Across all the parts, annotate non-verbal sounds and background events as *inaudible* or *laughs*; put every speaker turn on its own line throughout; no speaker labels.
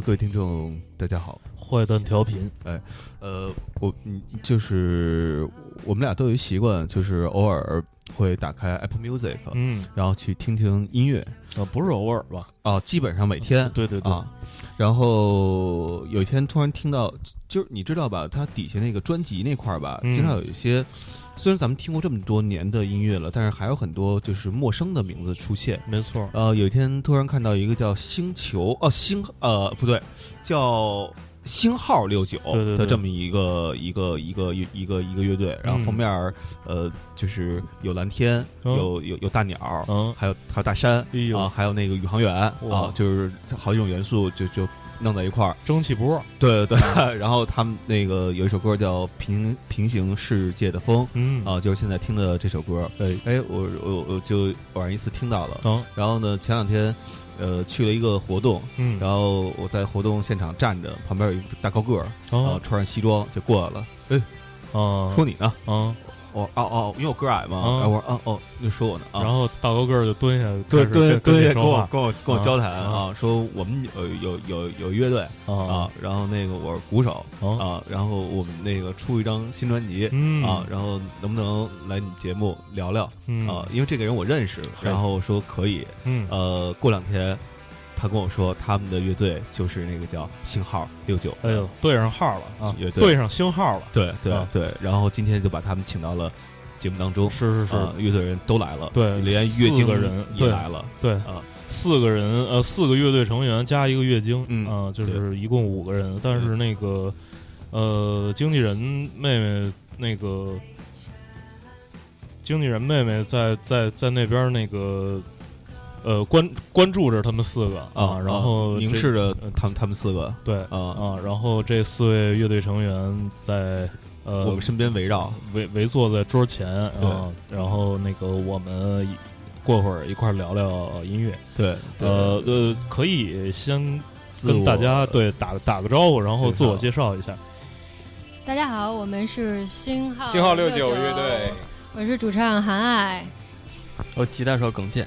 各位听众，大家好。
坏蛋调频，
哎，呃，我嗯，就是我们俩都有一习惯，就是偶尔会打开 Apple Music，
嗯，
然后去听听音乐。
啊，不是偶尔吧？
啊，基本上每天。
对对对。
啊，然后有一天突然听到，就是你知道吧，它底下那个专辑那块儿吧，经常有一些。虽然咱们听过这么多年的音乐了，但是还有很多就是陌生的名字出现。
没错。
呃，有一天突然看到一个叫星球哦星呃不对，叫星号六九的这么一个一个一个一一个一个乐队，然后封面呃就是有蓝天，有有有大鸟，嗯，还有还有大山啊，还有那个宇航员啊，就是好几种元素就就。弄在一块儿，
蒸汽波，
对对对，*laughs* 然后他们那个有一首歌叫《平平行世界的风》，
嗯。
啊，就是现在听的这首歌，
哎
哎，我我我就偶然一次听到了，然后呢，前两天呃去了一个活动，
嗯，
然后我在活动现场站着，旁边有一个大高个儿，啊，穿上西装就过来了，哎，
啊，
说你呢，
啊。
哦哦哦，因为我个矮嘛，然后我说哦哦，就说我呢，
然后大高个儿就蹲下，
对蹲蹲下
跟
我跟我跟我交谈啊，说我们有有有有乐队啊，然后那个我是鼓手啊，然后我们那个出一张新专辑啊，然后能不能来你节目聊聊啊？因为这个人我认识，然后说可以，呃，过两天。他跟我说，他们的乐队就是那个叫星号六九。
哎呦，对上号了啊！
乐队
对上星号了。
对对对。然后今天就把他们请到了节目当中。
是是是，
乐队人都来了。
对，
连月经
人
也来了。
对
啊，
四个人呃，四个乐队成员加一个月经，嗯，就是一共五个人。但是那个呃，经纪人妹妹那个经纪人妹妹在在在那边那个。呃，关关注着他们四个啊，然后
凝视着他们他们四个，
对啊。啊，然后这四位乐队成员在呃
我们身边围绕。
围围坐在桌前啊，然后那个我们过会儿一块聊聊音乐，
对，
呃呃，可以先跟大家对打打个招呼，然后自我介绍一下。
大家好，我们是星号
星号
六
九。乐队，
我是主唱韩爱，
我吉他手耿健。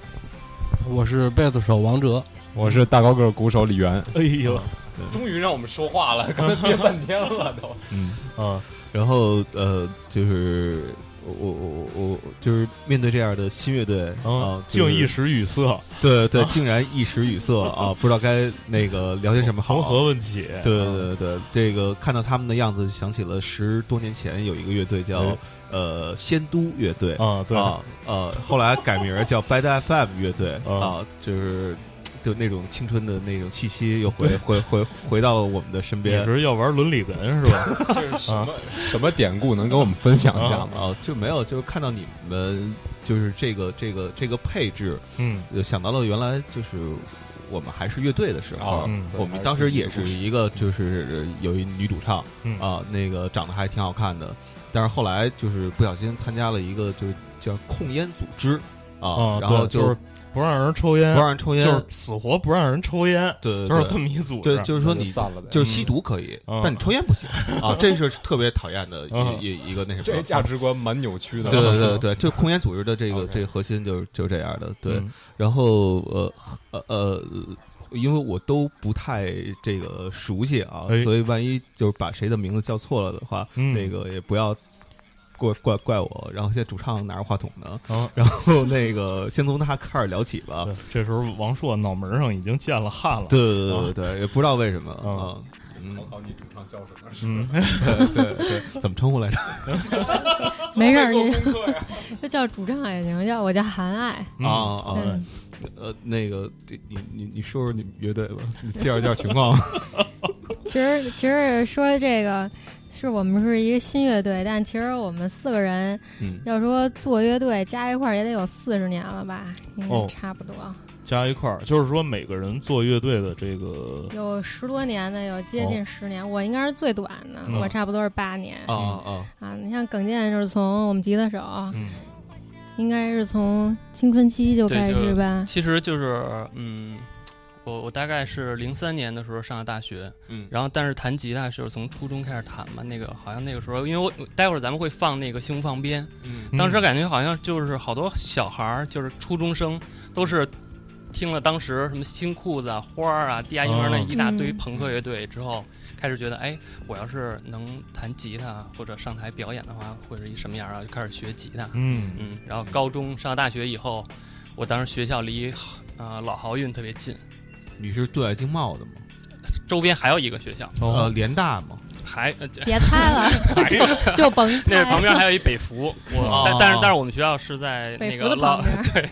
我是贝斯手王哲，
我是大高个鼓手李源。
哎呦，
终于让我们说话了，刚 *laughs* 才憋半天了都。
嗯啊，然后呃，就是我我我我就是面对这样的新乐队啊，
竟一时语塞。
对对，竟然一时语塞啊，不知道该那个聊些什么好。
从何问起？
对对对对，这个看到他们的样子，想起了十多年前有一个乐队叫。呃，仙都乐队
啊，对
啊，呃，后来改名叫 Bad FM 乐队啊，就是就那种青春的那种气息又回 *laughs* 回回回到了我们的身边。
你是要玩伦理文是吧？*laughs*
这是什么什么典故？能跟我们分享一下吗？
啊，就没有，就是看到你们就是这个这个这个配置，
嗯，
想到了原来就是我们还是乐队的时候，
嗯，
我们当时也是一个就是有一女主唱啊，那个长得还挺好看的。但是后来就是不小心参加了一个就是叫控烟组织啊，然后
就是不让人抽烟，
不让人抽烟，
就是死活不让人抽烟，
对，
就是这么一组
织。对，就是说你
散了
就是吸毒可以，但你抽烟不行 *laughs* 啊，这是特别讨厌的一一一个那什么。
这价值观蛮扭曲的。
对对对对，就控烟组织的这个这个核心就是就是这样的。对，然后呃呃呃。因为我都不太这个熟悉啊，所以万一就是把谁的名字叫错了的话，那个也不要怪怪怪我。然后现在主唱拿着话筒呢，然后那个先从他开始聊起吧。
这时候王硕脑门上已经见了汗了，
对对对对对，也不知道为什么啊。
考考你主唱叫什么？
嗯，*laughs*
对对，怎么称呼来着？*laughs*
没事，你 *laughs* 就叫主唱也行，叫我叫韩爱
啊啊。呃，那个，你你你说说你们乐队吧，介绍介绍情况。
其实其实说这个，是我们是一个新乐队，但其实我们四个人，要说做乐队加一块儿也得有四十年了吧，应该差不多。
加一块儿，就是说每个人做乐队的这个
有十多年的，有接近十年，我应该是最短的，我差不多是八年。
啊啊
啊！你像耿健，就是从我们吉他手。应该是从青春期就开始吧。
其实就是，嗯，我我大概是零三年的时候上的大学，
嗯，
然后但是弹吉他是从初中开始弹嘛。那个好像那个时候，因为我待会儿咱们会放那个《幸福放鞭》，
嗯，
当时感觉好像就是好多小孩儿，就是初中生，都是听了当时什么新裤子啊、花儿啊、地下婴儿那一大堆朋克乐队之后，开始觉得，哎，我要是能弹吉他或者上台表演的话，会是一什么样啊？就开始学吉他。
嗯
嗯。然后高中上大学以后，我当时学校离啊老豪运特别近。
你是对外经贸的吗？
周边还有一个学校，
呃，联大吗？
还 *laughs*
别猜了，就就甭猜。
那旁边还有一北服，我但但是但是我们学校是在那个
老
对。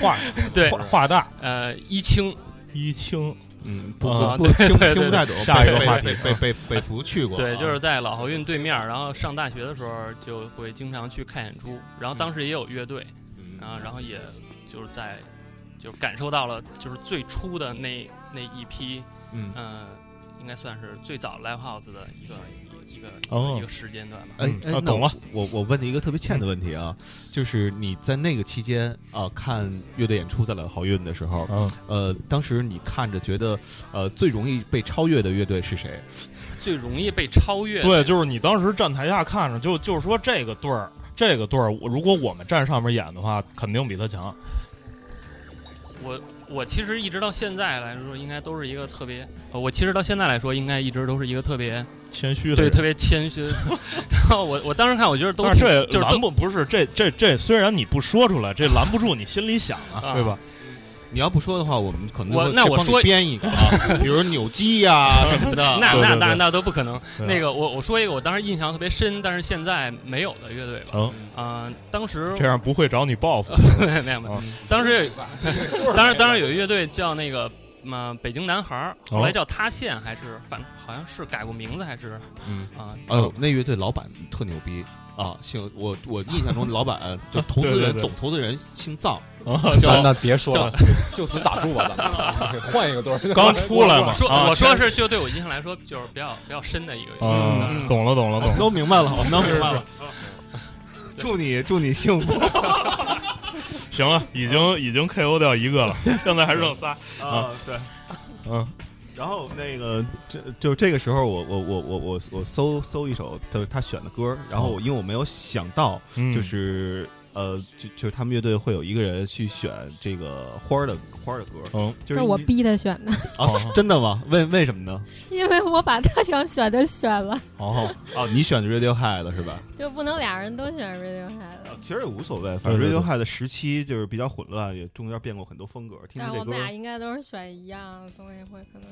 华
对。
华大。
呃一清。
一清。
嗯不不听听不太懂。
下一个话题。
北北北服去过，
对，就是在老侯运对面。然后上大学的时候就会经常去看演出，然后当时也有乐队啊，然后也就是在就感受到了就是最初的那那一批嗯。应该算是最早 live house 的一个一个一个时间段吧。
哎
哎，懂了。
我我问你一个特别欠的问题啊，就是你在那个期间啊看乐队演出在了好运的时候，
嗯，
呃，当时你看着觉得呃最容易被超越的乐队是谁？*laughs*
最容易被超越？
对，就是你当时站台下看着，就就是说这个队儿，这个队儿，如果我们站上面演的话，肯定比他强。
我。我其实一直到现在来说，应该都是一个特别。我其实到现在来说，应该一直都是一个特别
谦虚的，
对，特别谦虚。*laughs* 然后我我当时看，我觉得都是
拦不不是这这这，虽然你不说出来，这拦不住你心里想啊，对吧？
你要不说的话，我们可能
我那我说
编一个 *laughs* 啊，比如扭机呀 *laughs* 什么的，
那那那那都不可能。那个我我说一个，我当时印象特别深，但是现在没有的乐队吧。
嗯
啊，当时
这样不会找你报复。
没 *laughs* 有没有，当时当时当时有一乐队叫那个嘛北京男孩，后来叫塌陷还是反好像是改过名字还是？
嗯。
啊
哦那乐队老板特牛逼。啊，姓我我印象中老板就投资人总投资人姓藏，
那那别说了，*laughs* 就此打住吧，咱们换一个队儿。
刚出来嘛，
说我说是就对我印象来说就是比较比较深的一个。
嗯，懂了懂了懂了，
都明白了，我们都明白了。祝你祝你幸福。*laughs* *laughs*
行了，已经已经 KO 掉一个了，现在还剩仨
啊，对，
嗯。
然后那个，这就这个时候，我我我我我我搜搜一首他他选的歌，然后因为我没有想到，就是呃，就就是他们乐队会有一个人去选这个花儿的花儿的歌，
嗯，
就是
我逼他选的
啊，真的吗？为为什么呢？
因为我把他想选的选了。
哦哦，你选的 Radiohead 是吧？
就不能俩人都选 Radiohead？
其实也无所谓，反正 Radiohead 的时期就是比较混乱，也中间变过很多风格。但
我们俩应该都是选一样的东西，会可能。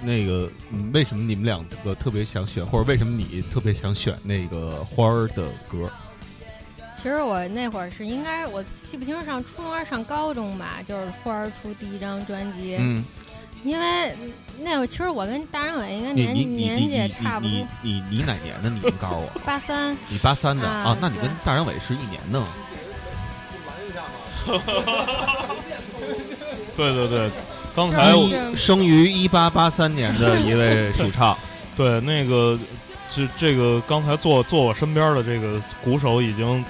那个为什么你们两个特别想选，或者为什么你特别想选那个花儿的歌？
其实我那会儿是应该我记不清是上初中还是上高中吧，就是花儿出第一张专辑。
嗯，
因为那会儿其实我跟大张伟应该年年纪也差不多。
你你你哪年的？你能告诉我？
八三。
你八三的啊？那你跟大张伟是一年的吗？*laughs*
对对对。刚才
生于一八八三年的一位主唱，
对那个，这这个刚才坐坐我身边的这个鼓手已经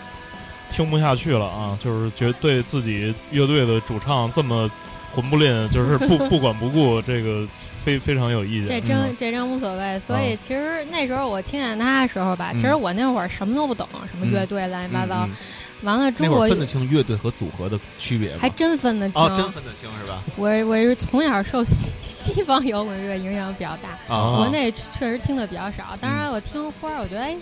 听不下去了啊！就是觉对自己乐队的主唱这么混不吝，就是不 *laughs* 不管不顾，这个非非常有意见。
这真这真无所谓。所以其实那时候我听见他的时候吧，其实我那会儿什么都不懂，什么乐队乱七八糟。完了，中国
分得清乐队和组合的区别吗？
还真分得清，
哦，真分得清是吧？
我我是从小受西 *laughs* 西方摇滚乐影响比较大，国内确实听的比较少。当然，我听花儿，我觉得哎，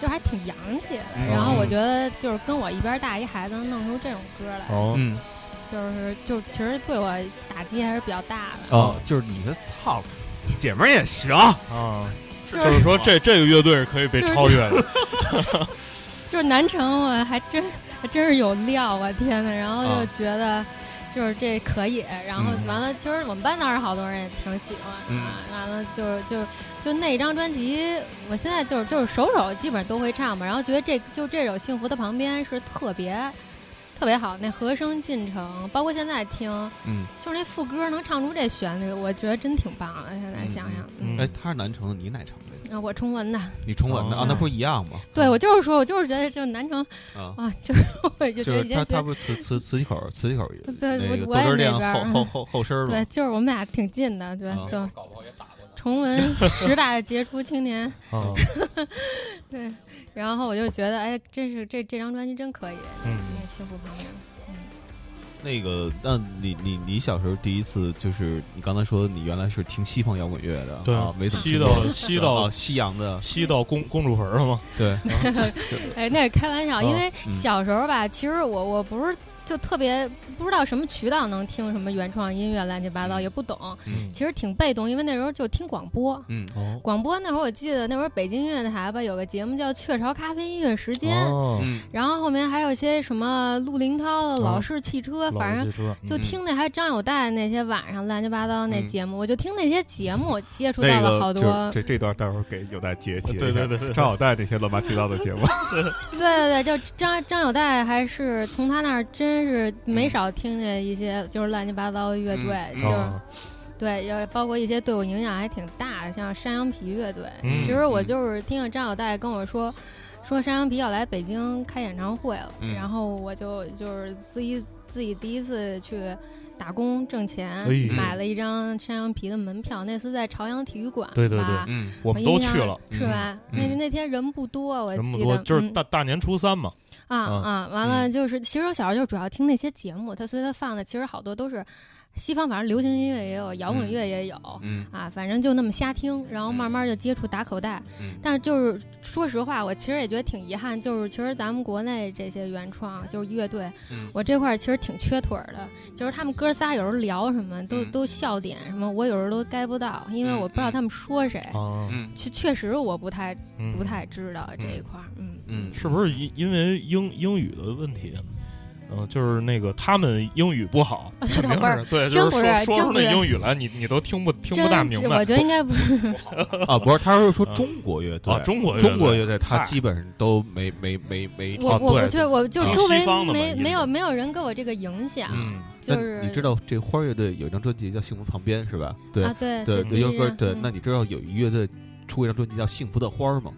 就还挺洋气的。然后我觉得就是跟我一边大一孩子能弄出这种歌来，
嗯，
就是就其实对我打击还是比较大的。
哦，就是你的操，姐们儿也行啊，
就是说这这个乐队是可以被超越的。
就 *laughs* 是南城，我还真还真是有料我！天呐，然后就觉得。就是这可以，然后完了，其实我们班当时好多人也挺喜欢啊。完了，就是就就那张专辑，我现在就是就是首首基本上都会唱嘛。然后觉得这就这首《幸福的旁边》是特别特别好，那和声进程，包括现在听，嗯，就是那副歌能唱出这旋律，我觉得真挺棒的。现在想想，
哎，他是南城的，你哪城的？
啊，我崇文的，
你崇文的啊，那不一样吗？
对，我就是说，我就是觉得就南城啊，就是 *laughs* 我就觉得
他他不是磁磁磁器口磁器口 *laughs*
对，
我
我也那
边后后后后身
对，就是我们俩挺近的，对，都崇文 *laughs* 十大杰出青年，对，然后我就觉得，哎，真是这这张专辑真可以，嗯，幸福旁边。
那个，那你你你小时候第一次就是你刚才说你原来是听西方摇滚乐的，
对
啊，没怎么
吸到西到
西洋的，
西到公公主坟了吗？
对，*laughs*
哎，那是开玩笑，因为小时候吧，其实我我不是。就特别不知道什么渠道能听什么原创音乐，乱七八糟也不懂。其实挺被动，因为那时候就听广播。嗯，广播那会儿我记得那会儿北京音乐台吧有个节目叫《雀巢咖啡音乐时间》，然后后面还有一些什么陆林涛的老式汽车，反正就听那还张友代那些晚上乱七八糟那节目，我就听那些节目接触到了好多。
这这段待会儿给友代接接
对对对，
张友代那些乱八七糟的节目。*laughs*
对对对，就张张友代还是从他那儿真。真是没少听见一些就是乱七八糟的乐队，就是对，要包括一些对我影响还挺大的，像山羊皮乐队。其实我就是听着张小戴跟我说，说山羊皮要来北京开演唱会了，然后我就就是自己自己第一次去打工挣钱，买了一张山羊皮的门票。那次在朝阳体育馆，
对对对，我们都去了，
是吧？那那天人不多，我记
得就是大大年初三嘛。
啊啊！完了，就是其实我小时候就主要听那些节目，他所以他放的其实好多都是。西方反正流行音乐也有，摇滚乐也有，嗯啊，反正就那么瞎听，然后慢慢就接触打口袋。嗯但是就是说实话，我其实也觉得挺遗憾，就是其实咱们国内这些原创就是乐队，我这块其实挺缺腿的。就是他们哥仨有时候聊什么都都笑点什么，我有时候都 get 不到，因为我不知道他们说谁。确确实我不太不太知道这一块。嗯
嗯，
是不是因因为英英语的问题？嗯，就是那个他们英语不好，肯定是对，就是说说出那英语来，你你都听不听不大明白。
我觉得应该不是 *laughs* *laughs*
啊，不是，他是说中国乐队，
中国
中国乐队，他基本上都没没没没。
我我不就我就周围没没有没有人给我这个影响，就是
你知道这花乐队有一张专辑叫《幸福旁边》是吧？对
对
对，有歌对。那你知道有一乐队出一张专辑叫《幸福的花》吗？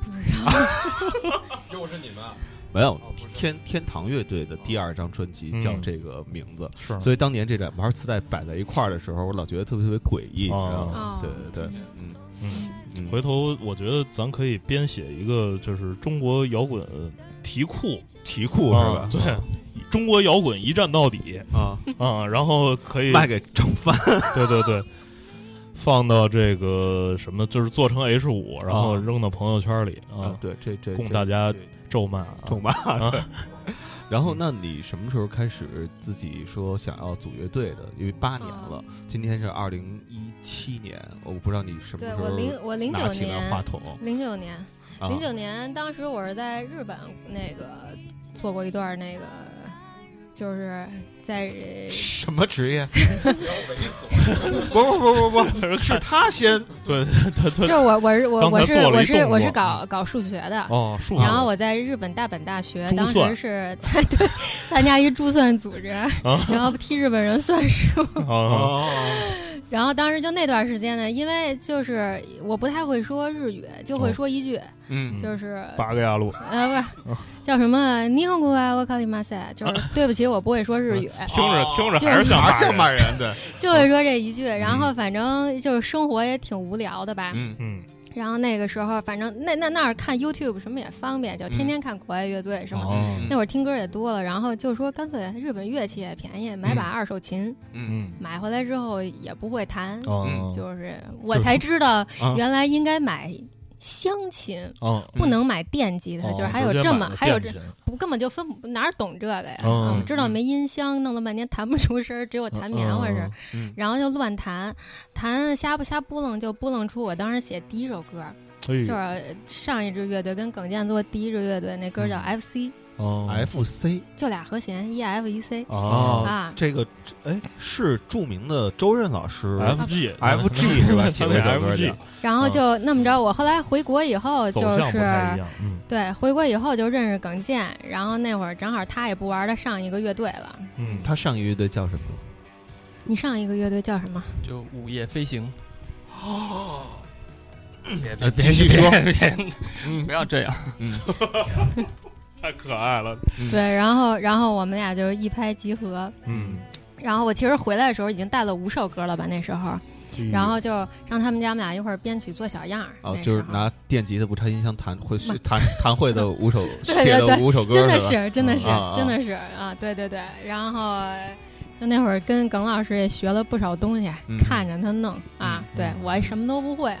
不知道，
又是你们。
没有天天堂乐队的第二张专辑叫这个名字，
是。
所以当年这两盘磁带摆在一块儿的时候，我老觉得特别特别诡异。对对对，嗯。
嗯，回头我觉得咱可以编写一个就是中国摇滚题库。
题库是吧？
对，中国摇滚一站到底。啊。啊，然后可以
卖给正翻，*laughs*
对对对，放到这个什么就是做成 H 五，然后扔到朋友圈里
啊，对，这这
供大家。咒骂，
咒骂。*laughs* 然后，那你什么时候开始自己说想要组乐队的？因为八年了，今天是二零一七年，我不知道你什么时候
我零我零九年
话筒，
零九年，零九年，当时我是在日本那个做过一段那个，就是在
什么职业？*laughs* 不不不不不，*laughs* 是他先
对 *laughs* 对对，
就是我我是我我是我是我是搞搞数学的
哦，数
学。然后我在日本大本大学，当时是在对参加一珠算组织，然后替日本人算数。
哦。
然后当时就那段时间呢，因为就是我不太会说日语，就会说一句，
嗯，
就是
八个亚路，
呃，不是叫什么“尼康古啊，我靠你妈塞”，就是 *laughs* 对不起，我不会说日语，
听着听着还是
像骂人，对，*laughs*
就会说这一句。然后反正就是生活也挺无聊的吧，
嗯嗯。
然后那个时候，反正那那那儿看 YouTube 什么也方便，就天天看国外乐队什么。那会儿听歌也多了，然后就说干脆日本乐器也便宜，买把二手琴。嗯买回来之后也不会弹，就是我才知道原来应该买。乡琴，不能买电吉他，就是还有这么还有这不根本就分哪懂这个呀？知道没音箱，弄了半天弹不出声，只有弹棉花声，然后就乱弹，弹瞎不瞎拨楞就拨楞出我当时写第一首歌，就是上一支乐队跟耿健做第一支乐队那歌叫 FC。
哦，F C
就俩和弦，E F E C
哦。啊，这个哎是著名的周润老师
，F G
F G *laughs* 是吧？写的 F G，
然后就那么着，我后来回国以后就是对回国以后就认识耿健，然后那会儿正好他也不玩他上一个乐队了，
嗯，他上一个乐队叫什么？
你上一个乐队叫什么？
就午夜飞行。哦，
别继续说，
不要这样，嗯。*laughs*
太可爱了，
对，然后，然后我们俩就一拍即合，嗯，然后我其实回来的时候已经带了五首歌了吧，那时候，然后就让他们家我们俩一块儿编曲做小样儿，
哦，就是拿电吉他不插音箱弹会弹弹会的五首 *laughs* 写的五首歌，
真的是，真的是，真的是啊，对对对，然后。就那会儿跟耿老师也学了不少东西，看着他弄啊，对我什么都不会，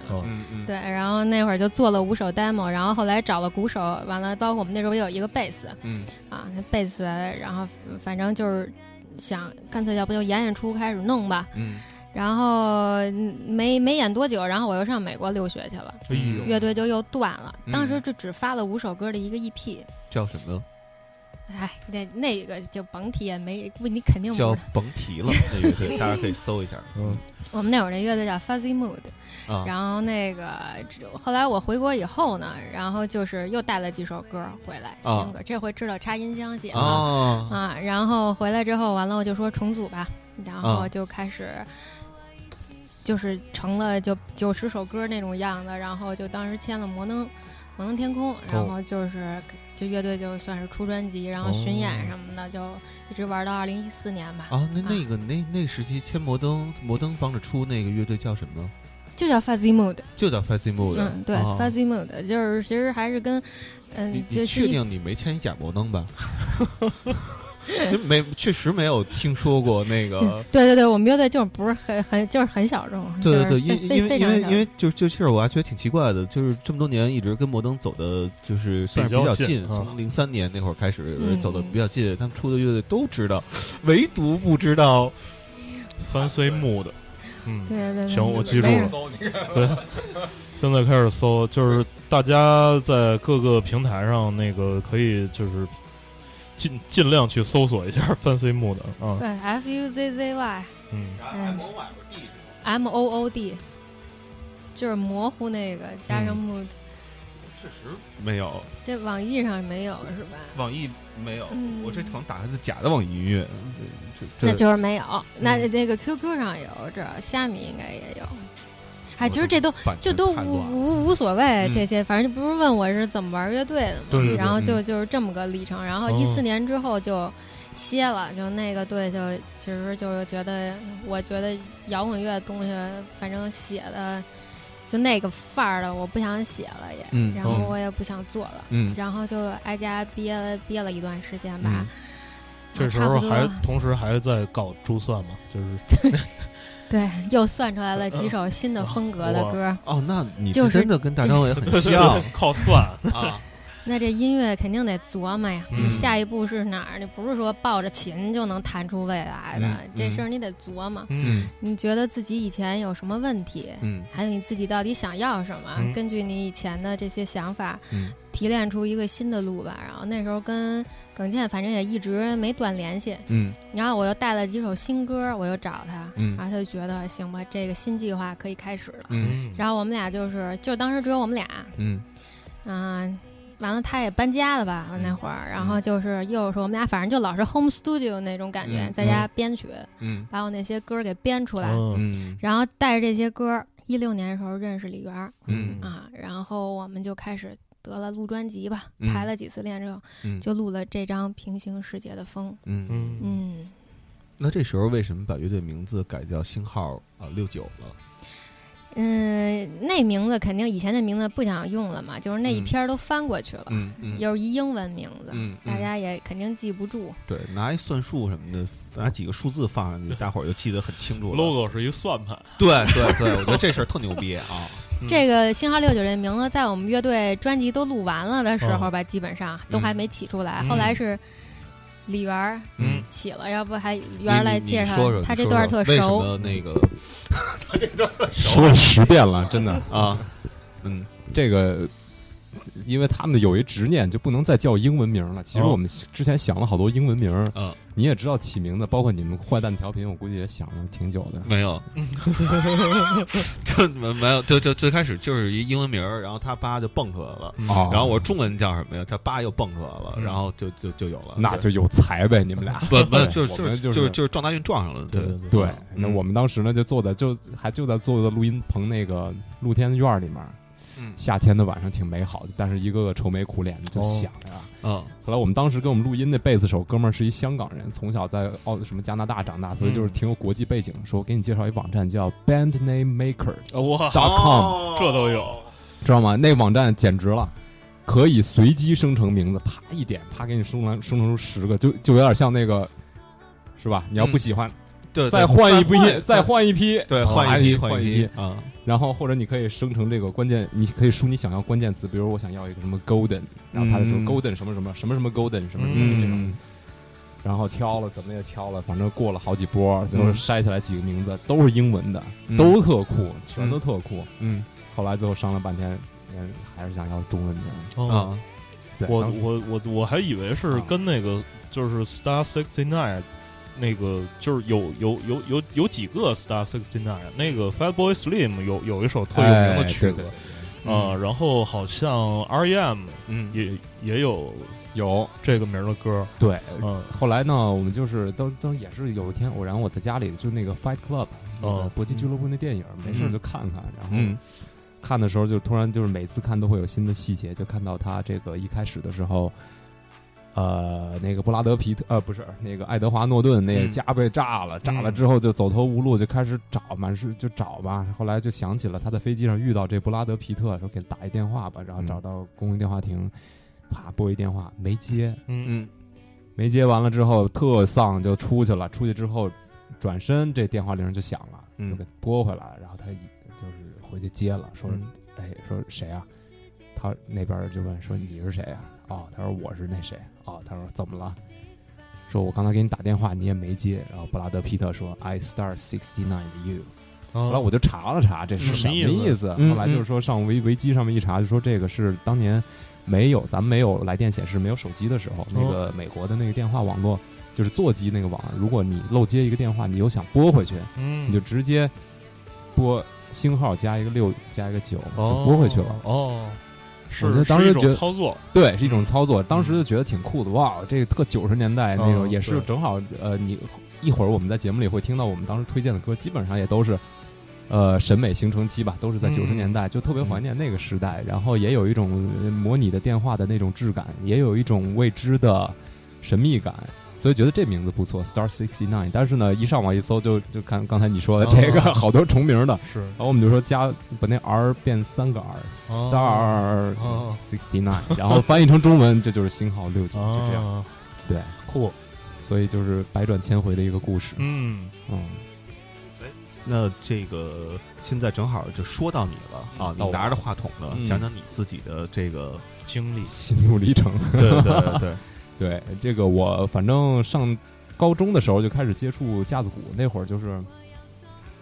对，然后那会儿就做了五首 demo，然后后来找了鼓手，完了包括我们那时候也有一个贝斯，嗯，啊，那贝斯，然后反正就是想干脆要不就演演出开始弄吧，嗯，然后没没演多久，然后我又上美国留学去了，乐队就又断了，当时就只发了五首歌的一个 EP，
叫什么？
哎，那那个就甭提，没问你肯定
叫甭提了。那乐队大家可以搜一下。嗯，*laughs*
我们那会儿那乐队叫 Fuzzy Mood，然后那个后来我回国以后呢，然后就是又带了几首歌回来，新歌。这回知道插音箱写了啊。然后回来之后，完了我就说重组吧，然后就开始就是成了就九十首歌那种样子，然后就当时签了摩登摩登天空，然后就是。就乐队就算是出专辑，然后巡演什么的，就一直玩到二零一四年吧。
啊，那那个那那时期签摩登，摩登帮着出那个乐队叫什么？
就叫 Fuzzy Mood，
就叫 Fuzzy Mood。
嗯，对，Fuzzy Mood，就是其实还是跟嗯，
你确定你没签一假摩登吧？*laughs* *laughs* 没，确实没有听说过那个。
对对对，我们乐队就是不是很很就是很小众。
对对对，因因为因为因为就就其实我还觉得挺奇怪的，就是这么多年一直跟摩登走的，就是算是比较近，从零三年那会儿开始走的比较近，他们出的乐队都知道，唯独不知道
翻碎木的。
嗯，对对，
行，我记住了。对，现 *laughs* 在开始搜，就是大家在各个平台上那个可以就是。尽尽量去搜索一下 *laughs* Fancy Mood 啊，
对，F U Z Z Y，嗯，M O O D，就是模糊那个加上 Mood，
确实？没有，
这网易上没有是吧？
网易没有，我这可能打开的假的网易音乐，
那就是没有，那那个 Q Q 上有，这虾米应该也有。哎，其实这都就都无无无所谓，这些反正就不是问我是怎么玩乐队的
嘛，
然后就就是这么个历程。然后一四年之后就歇了，就那个队就其实就觉得，我觉得摇滚乐的东西，反正写的就那个范儿的，我不想写了也，然后我也不想做了，然后就挨家憋了憋了一段时间吧。
这时候还同时还在搞珠算嘛，就是。*laughs*
对，又算出来了几首新的风格的歌。
哦，那你真的跟大张伟很 *laughs* 像，
靠算 *laughs* 啊。
那这音乐肯定得琢磨呀，你下一步是哪儿？你不是说抱着琴就能弹出未来的，这事儿你得琢磨。嗯，你觉得自己以前有什么问题？嗯，还有你自己到底想要什么？根据你以前的这些想法，提炼出一个新的路吧。然后那时候跟耿健反正也一直没断联系。嗯，然后我又带了几首新歌，我又找他，然后他就觉得行吧，这个新计划可以开始了。嗯，然后我们俩就是，就当时只有我们俩。嗯，啊。完了，他也搬家了吧？那会儿，然后就是又说我们俩，反正就老是 home studio 那种感觉，在家编曲，嗯，把我那些歌给编出来，嗯，然后带着这些歌，一六年的时候认识李源，嗯。啊，然后我们就开始得了录专辑吧，排了几次练之后，就录了这张《平行世界的风》，嗯。嗯，
那这时候为什么把乐队名字改叫星号啊六九了？
嗯，那名字肯定以前的名字不想用了嘛，就是那一篇都翻过去了，
嗯嗯，
又是一英文名字，
嗯，
大家也肯定记不住。
对，拿一算术什么的，拿几个数字放上去，大伙儿就记得很清楚了。
logo 是一算盘，
对对对，我觉得这事儿特牛逼啊。*laughs*
这个星号六九这名字，在我们乐队专辑都录完了的时候吧，基本上都还没起出来。后来是李源嗯起了，要不还源来介绍 *laughs* 他这段特熟。
那个
他这段说了十遍了，真的
啊，嗯，
这个。因为他们有一执念，就不能再叫英文名了。其实我们之前想了好多英文名，嗯，你也知道起名字，包括你们坏蛋调频，我估计也想了挺久的。
没有，*laughs* 这没有，就就最开始就是一英文名，然后他叭就蹦出来了。然后我中文叫什么呀？他叭又蹦出来了，然后就就就有了。
那就有才呗，你们俩 *laughs*
不不就是就是就是就是撞大运撞上了。对
对，那我们当时呢就坐在就还就在坐在录音棚那个露天院里面。夏天的晚上挺美好的，但是一个个愁眉苦脸的就想呀。嗯，后来我们当时跟我们录音那贝斯手哥们儿是一香港人，从小在澳什么加拿大长大，所以就是挺有国际背景。说我给你介绍一网站叫 BandNameMaker，
哇
，.com，
这都有，
知道吗？那网站简直了，可以随机生成名字，啪一点，啪给你生成生成出十个，就就有点像那个，是吧？你要不喜欢。再换一批，再换一批，
对，换一批，换
一批啊！然后或者你可以生成这个关键，你可以输你想要关键词，比如我想要一个什么 golden，然后他就说 golden 什么什么什么什么 golden 什么什么这种，然后挑了怎么也挑了，反正过了好几波，最后筛下来几个名字都是英文的，都特酷，全都特酷。嗯，后来最后商量半天，嗯，还是想要中文名啊。
我我我我还以为是跟那个就是 star sixty nine。那个就是有有有有有几个 Star Sixty Nine，那个 Fat Boy Slim 有有一首特有名的曲子，啊，然后好像 R.E.M. 嗯。也也有
有。
这个名的歌，
对，嗯，后来呢，我们就是都都也是有一天偶然我在家里就那个 Fight Club，呃，搏击俱乐部那电影，没事就看看，然后看的时候就突然就是每次看都会有新的细节，就看到他这个一开始的时候。呃，那个布拉德皮特，呃，不是那个爱德华诺顿，那个家被炸了，炸了之后就走投无路，就开始找，满是就找吧。后来就想起了他在飞机上遇到这布拉德皮特，说给他打一电话吧，然后找到公用电话亭，啪拨一电话没接，嗯，没接完了之后特丧，就出去了。出去之后转身，这电话铃就响了，就给拨回来，然后他就是回去接了，说，哎，说谁啊？他那边就问说你是谁啊？哦，他说我是那谁。哦，他说怎么了？说我刚才给你打电话，你也没接。然后布拉德皮特说：“I start sixty nine you。”后来我就查了查，这是什么意思？后来就是说上维维基上面一查，就说这个是当年没有咱们没有来电显示、没有手机的时候，那个美国的那个电话网络就是座机那个网，如果你漏接一个电话，你又想拨回去，你就直接拨星号加一个六加一个九就拨回去了。
哦。
是当时觉得
操作
对是一种操作，当时就觉得挺酷的哇！这个特九十年代那种，也是正好呃，你一会儿我们在节目里会听到我们当时推荐的歌，基本上也都是呃审美形成期吧，都是在九十年代，就特别怀念那个时代。然后也有一种模拟的电话的那种质感，也有一种未知的神秘感。所以觉得这名字不错，Star Sixty Nine。但是呢，一上网一搜就就看刚才你说的这个 *laughs* 好多重名的，
是。
然后我们就说加把那 R 变三个 R，Star Sixty Nine，然后翻译成中文这就是星号六九，就这样。对，
酷。
所以就是百转千回的一个故事。
嗯
嗯。
哎，那这个现在正好就说到你了啊！你拿着话筒呢，讲讲你自己的这个
经历、
心路历程。
对对对。*laughs*
对这个，我反正上高中的时候就开始接触架子鼓，那会儿就是，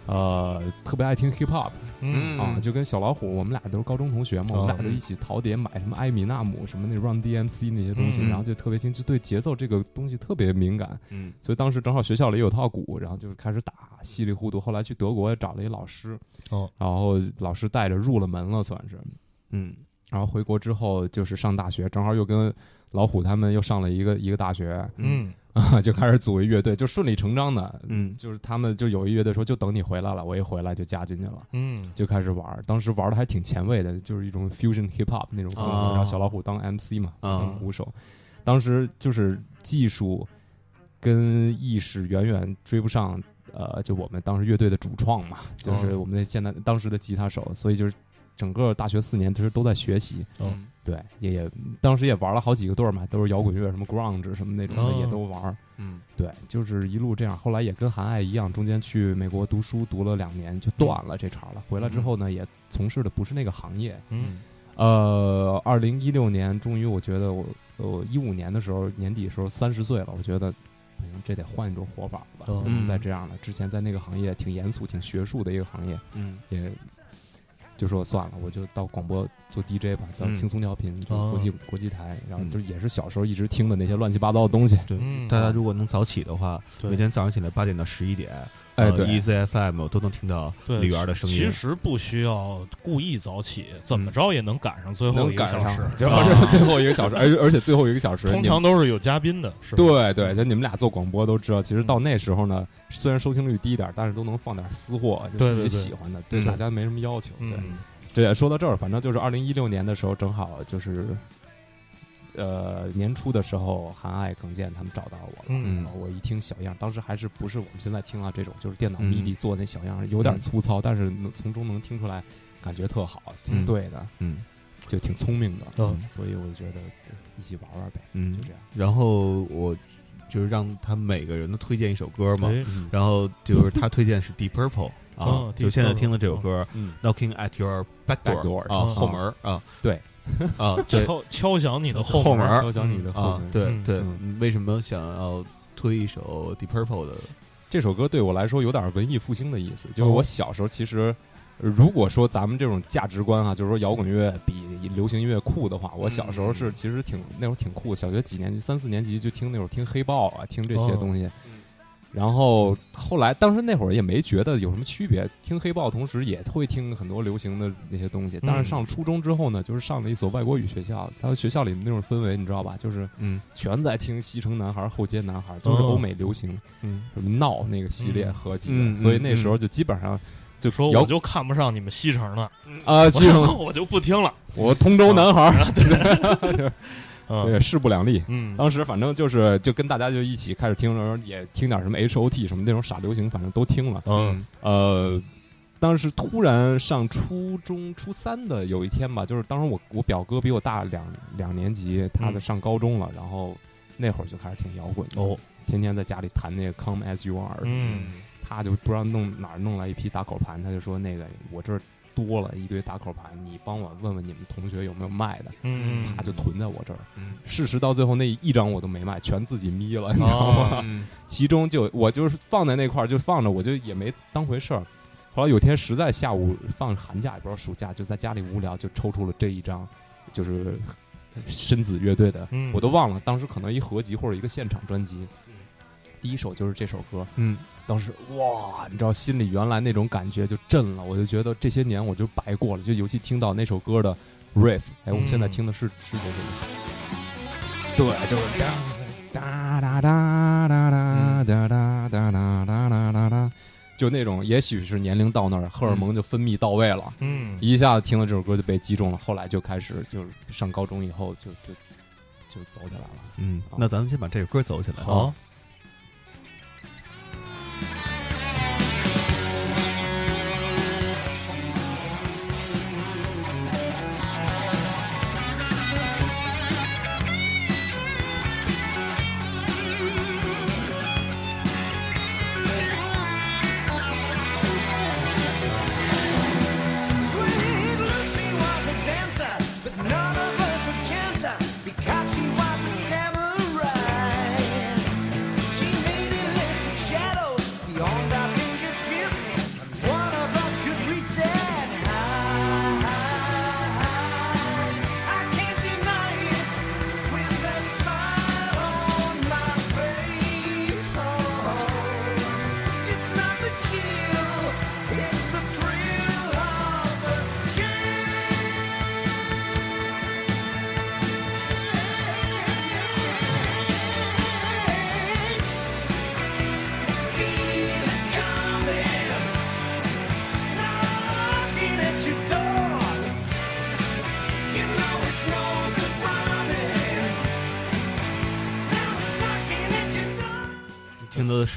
呃，特别爱听 hip hop，嗯啊，就跟小老虎，我们俩都是高中同学嘛，我们俩就一起淘碟买什么艾米纳姆什么那 Run DMC 那些东西，然后就特别听，就对节奏这个东西特别敏感，嗯，所以当时正好学校里有套鼓，然后就开始打，稀里糊涂，后来去德国也找了一老师，哦，然后老师带着入了门了，算是，嗯，然后回国之后就是上大学，正好又跟。老虎他们又上了一个一个大学，嗯。啊，*laughs* 就开始组一乐队，就顺理成章的，嗯，就是他们就有一乐队说就等你回来了，我一回来就加进去了，嗯，就开始玩，当时玩的还挺前卫的，就是一种 fusion hip hop 那种风格，然后小老虎当 MC 嘛，啊，鼓手，当时就是技术跟意识远远追不上呃，就我们当时乐队的主创嘛，就是我们的现在当时的吉他手，所以就是整个大学四年其实都在学习。
嗯，
对，也也当时也玩了好几个队儿嘛，都是摇滚乐，什么 grunge 什么那种的也都玩。
嗯，
对，就是一路这样。后来也跟韩爱一样，中间去美国读书读了两年，就断了这茬了。回来之后呢，也从事的不是那个行业。
嗯，
呃，二零一六年，终于我觉得我我一五年的时候年底的时候三十岁了，我觉得。不行，这得换一种活法了，不能再这样了。之前在那个行业挺严肃、挺学术的一个行业，
嗯，
也就说算了，我就到广播做 DJ 吧，到轻松调频，就国际国际台，然后就也是小时候一直听的那些乱七八糟的东西。
对，大家如果能早起的话，每天早上起来八点到十一点。
哎，对
，EZFM 我都能听到李源的声音。
其实不需要故意早起，怎么着也能赶上最后一个小时，*laughs*
就是最后一个小时，而而且最后一个小时
通常都是有嘉宾的。
对对，就你们俩做广播都知道，其实到那时候呢，虽然收听率低点，但是都能放点私货，就自己喜欢的，对大家没什么要求。对，这也说到这儿，反正就是二零一六年的时候，正好就是。呃，年初的时候，韩爱、耿健他们找到我了。嗯，我一听小样，当时还是不是我们现在听到这种，就是电脑 MIDI 做那小样，有点粗糙，但是能从中能听出来，感觉特好，挺对的。
嗯，
就挺聪明的。嗯，所以我就觉得一起玩玩呗。嗯，就这样。
然后我就是让他每个人都推荐一首歌嘛。然后就是他推荐是 Deep Purple *laughs* 啊，就现在听的这首歌，Knocking at Your Back Door 啊，后门啊，
对。
啊，
敲敲响你的后
门，敲响你的后门。
对对，为什么想要推一首 Deep Purple 的
这首歌？对我来说有点文艺复兴的意思。就是我小时候，其实如果说咱们这种价值观啊，就是说摇滚乐比流行音乐酷的话，我小时候是其实挺那会儿挺酷。小学几年级，三四年级就听那会儿听黑豹啊，听这些东西。然后后来，当时那会儿也没觉得有什么区别，听黑豹同时也会听很多流行的那些东西。但是上初中之后呢，就是上了一所外国语学校，他学校里的那种氛围，你知道吧？就是嗯，全在听西城男孩、后街男孩，就是欧美流行，嗯，什么闹那个系列合集的。所以那时候就基本上
就说，我就看不上你们西城了
啊，*laughs* 西城 *laughs*
我就不听了，
我通州男孩。*laughs* 对，势不两立。嗯，当时反正就是就跟大家就一起开始听，然后也听点什么 H O T 什么那种傻流行，反正都听了。嗯，呃，当时突然上初中初三的有一天吧，就是当时我我表哥比我大两两年级，他在上高中了，然后那会儿就开始听摇滚哦，天天在家里弹那个 Come As You Are。嗯，他就不知道弄哪儿弄来一批打口盘，他就说那个我这儿。多了一堆打口盘，你帮我问问你们同学有没有卖的，嗯，他就囤在我这儿。事实到最后那一张我都没卖，全自己眯了，你知道吗？其中就我就是放在那块儿就放着，我就也没当回事儿。后来有天实在下午放寒假也不知道暑假，就在家里无聊，就抽出了这一张，就是深紫乐队的，我都忘了当时可能一合集或者一个现场专辑。第一首就是这首歌，嗯，当时哇，你知道心里原来那种感觉就震了，我就觉得这些年我就白过了，就尤其听到那首歌的 riff，哎，我们现在听的是是这个，对，就是哒哒哒哒哒哒哒哒哒哒哒哒，就那种，也许是年龄到那儿，荷尔蒙就分泌到位了，嗯，一下子听了这首歌就被击中了，后来就开始就是上高中以后就就就走起来了，
嗯，那咱们先把这首歌走起来，
好。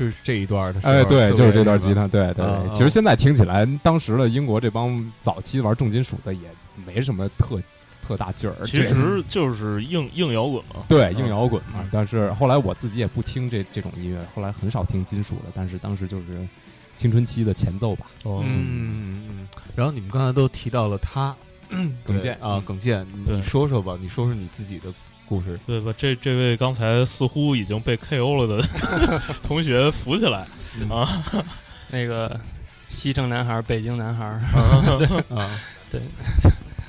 是这一段的。
哎，对，就是这段吉他，对对。其实现在听起来，当时的英国这帮早期玩重金属的也没什么特特大劲儿。
其实就是硬硬摇滚嘛，
对，硬摇滚嘛。但是后来我自己也不听这这种音乐，后来很少听金属的。但是当时就是青春期的前奏吧。
嗯嗯嗯。然后你们刚才都提到了他，*clears throat*
耿健
啊，耿健，你说说吧，你说说你自己的。故事
对吧？这这位刚才似乎已经被 KO 了的 *laughs* 同学扶起来啊！
那个西城男孩，北京男孩啊 *laughs* *laughs* 对，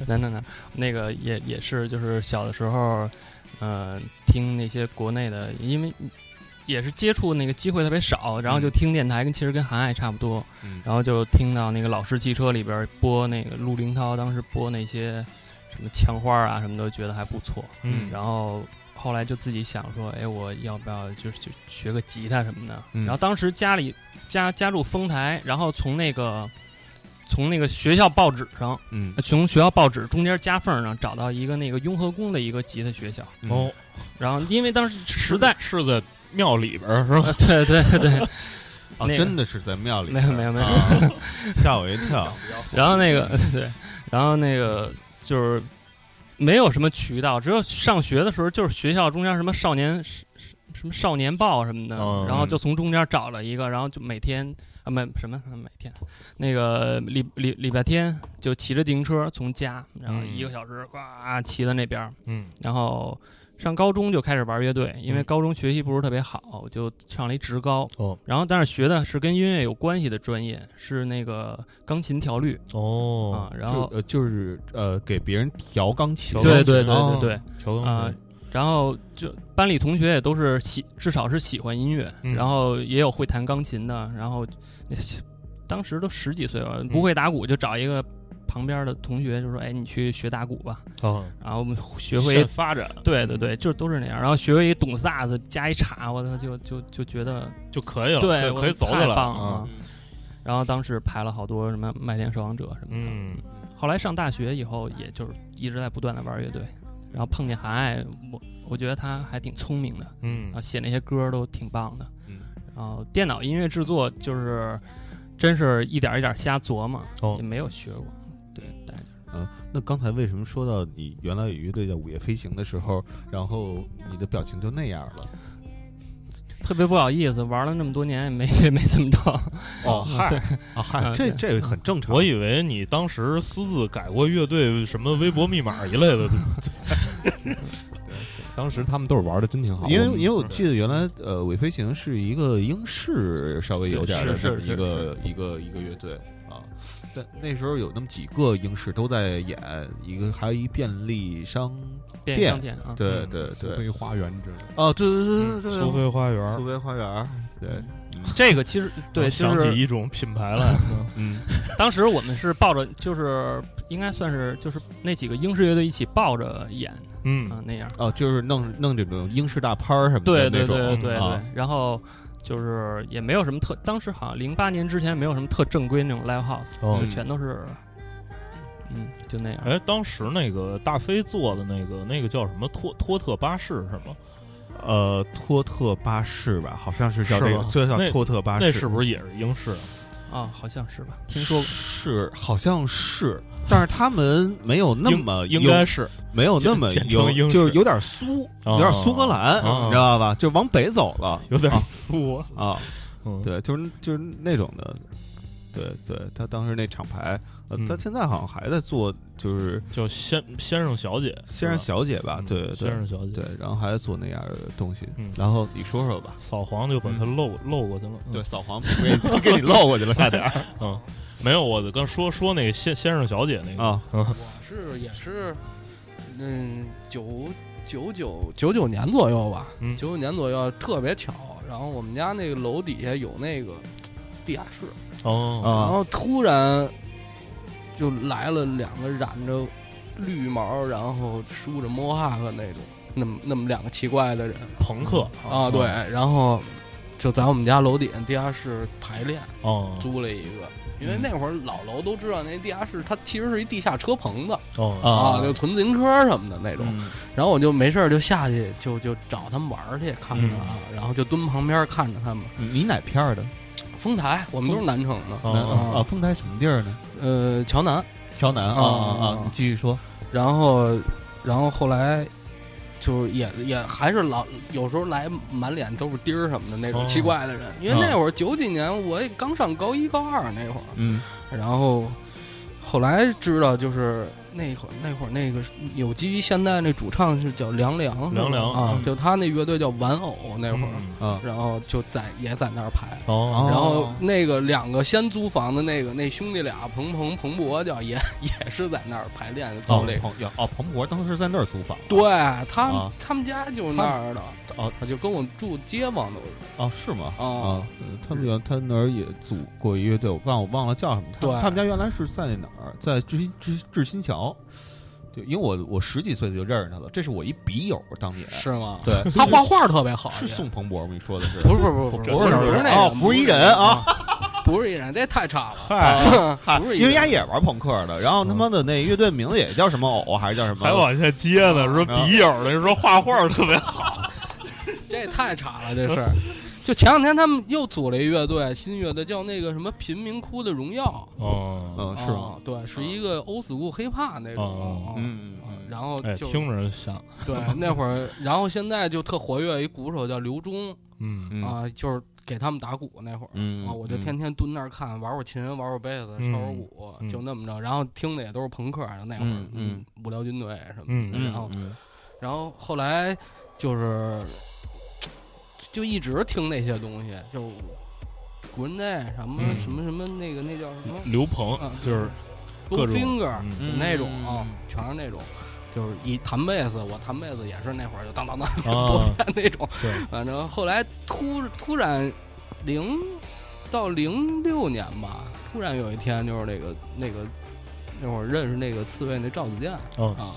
男男男，那个也也是，就是小的时候，呃，听那些国内的，因为也是接触那个机会特别少，然后就听电台，跟其实跟韩爱差不多，然后就听到那个老式汽车里边播那个陆林涛，当时播那些。什么枪花啊，什么都觉得还不错。
嗯，
然后后来就自己想说，哎，我要不要就是就学个吉他什么的？然后当时家里加加入丰台，然后从那个从那个学校报纸上，
嗯，
从学校报纸中间夹缝上找到一个那个雍和宫的一个吉他学校。
哦，
然后因为当时实在
是在庙里边是吧？
对对对，
啊，*laughs* 真的是在庙里？
没有没有没有，
吓我一跳。
然后那个对，然后那个。就是没有什么渠道，只有上学的时候，就是学校中间什么少年什么少年报什么的，然后就从中间找了一个，然后就每天啊每什么？每天。那个礼礼礼拜天就骑着自行车从家，然后一个小时呱骑到那边，
嗯，
然后。上高中就开始玩乐队，因为高中学习不是特别好，就上了一职高。
哦，
然后但是学的是跟音乐有关系的专业，是那个钢琴调律。
哦，
啊，然后
呃就是呃给别人调钢琴。
对对对对对，
调钢琴。
啊，然后就班里同学也都是喜，至少是喜欢音乐，然后也有会弹钢琴的。然后当时都十几岁了，不会打鼓就找一个。旁边的同学就说：“哎，你去学打鼓吧。”
哦，
然后我们学会
发展，
对对对，就都是那样。然后学会一懂萨斯加一查，我操，就就就觉得
就可以了，
对，
可以走
了
啊。
然后当时排了好多什么《麦田守望者》什么的。嗯。后来上大学以后，也就是一直在不断的玩乐队，然后碰见韩爱，我我觉得他还挺聪明的，
嗯，
然后写那些歌都挺棒的，
嗯。
然后电脑音乐制作就是真是一点一点瞎琢磨，也没有学过，
嗯，那刚才为什么说到你原来有乐队叫午夜飞行的时候，然后你的表情就那样了？
特别不好意思，玩了那么多年也没也没怎么着。
哦，嗨，啊嗨，这这很正常。
我以为你当时私自改过乐队什么微博密码一类的。*laughs*
当时他们都是玩的真挺好。
因为因为我记得原来呃，午夜飞行是一个英式稍微有点的这么一个一个一个乐队。对，那时候有那么几个英式都在演，一个还有一便利商
店，
对对对，
苏菲花园之类的。
哦，对对对对对，
苏菲花园，
苏菲花园，对，
这个其实对，
想起一种品牌来。*laughs*
嗯，*laughs*
当时我们是抱着，就是应该算是就是那几个英式乐队一起抱着演，
嗯
啊那样。
哦，就是弄弄这种英式大拍儿什么的
对对对对对，然后。就是也没有什么特，当时好像零八年之前没有什么特正规那种 live house，就全都是，嗯，就那样。
哎，当时那个大飞做的那个那个叫什么托托特巴士是吗？
呃，托特巴士吧，好像是叫这个，这叫托特巴士，
那是不是也是英式？
啊，好像是吧？听说
是，好像是。但是他们没有那么，
应该是
没有那么有，就是有点苏，有点苏格兰，你知道吧？就往北走了，
有点苏
啊。对，就是就是那种的。对对，他当时那厂牌，呃，他现在好像还在做，就是
叫先先生小姐，
先生小姐吧？对对，
先生小姐，
对，然后还在做那样的东西。然后你说说吧，
扫黄就把他漏漏过去了。
对，扫黄给给你漏过去了，差点。*laughs*
嗯。没有，我刚说说那个先先生小姐那个
啊，
我是也是，嗯，九九九九九年左右吧，九九年左右特别巧，然后我们家那个楼底下有那个地下室
哦，
然后突然就来了两个染着绿毛，然后梳着摩哈克那种，那么那么两个奇怪的人，
朋克
啊，对，然后。就在我们家楼底下地下室排练，哦，租了一个。因为那会儿老楼都知道，那地下室它其实是一地下车棚子，哦啊，就囤自行车什么的那种。然后我就没事儿就下去，就就找他们玩去，看着啊，然后就蹲旁边看着他们。
你哪片儿的？
丰台，我们都是南城的。
啊，丰台什么地儿呢？
呃，桥南。
桥南啊啊啊！你继续说。
然后，然后后来。就也也还是老有时候来满脸都是钉儿什么的那种奇怪的人，因为那会儿九几年我也刚上高一高二那会儿，嗯，然后后来知道就是。那会儿，那会儿那个有基于现在那主唱是叫凉凉
凉凉
啊，就他那乐队叫玩偶那会儿，啊，然后就在也在那儿排，哦，然后那个两个先租房的那个那兄弟俩彭彭彭博叫也也是在那儿排练租那
个，哦，彭博当时在那儿租房，
对他他们家就是那儿的，哦，他就跟我住街坊都是，
哦，是吗？啊，他们原他那儿也组过一乐队，我忘我忘了叫什么，对，他们家原来是在哪儿，在志新志志新桥。对，因为我我十几岁就认识他了，这是我一笔友，当年
是吗？*laughs*
对
他画画特别好，
是宋鹏博吗？你说的是？
不是不是不是不是不是
不
是那个，
不是一人啊，
不是一人，这太差了。*laughs*
嗨，不是因为丫也玩朋克的，然后他妈的那乐队名字也叫什么偶还是叫什么？
还往下接呢，说笔友的，说画画特别好，
这也太差了，这是。就前两天他们又组了一乐队，新乐队叫那个什么贫民窟的荣耀。
哦，嗯，是吗？
对，是一个欧斯库黑怕那种。嗯嗯。然后就
听着像。
对，那会儿，然后现在就特活跃一鼓手叫刘忠。嗯啊，就是给他们打鼓那会儿。嗯。啊，我就天天蹲那儿看，玩会琴，玩会贝斯，敲会鼓，就那么着。然后听的也都是朋克，那会儿，嗯，无聊军队什么的。然后，然后后来就是。就一直听那些东西，就滚那什么什么什么那个那叫什么？
刘鹏，啊就是
各种。那种啊，全是那种，就是一弹贝斯，我弹贝斯也是那会儿就当当当多遍那种，反正后来突突然零到零六年吧，突然有一天就是那个那个那会儿认识那个刺猬那赵子健啊，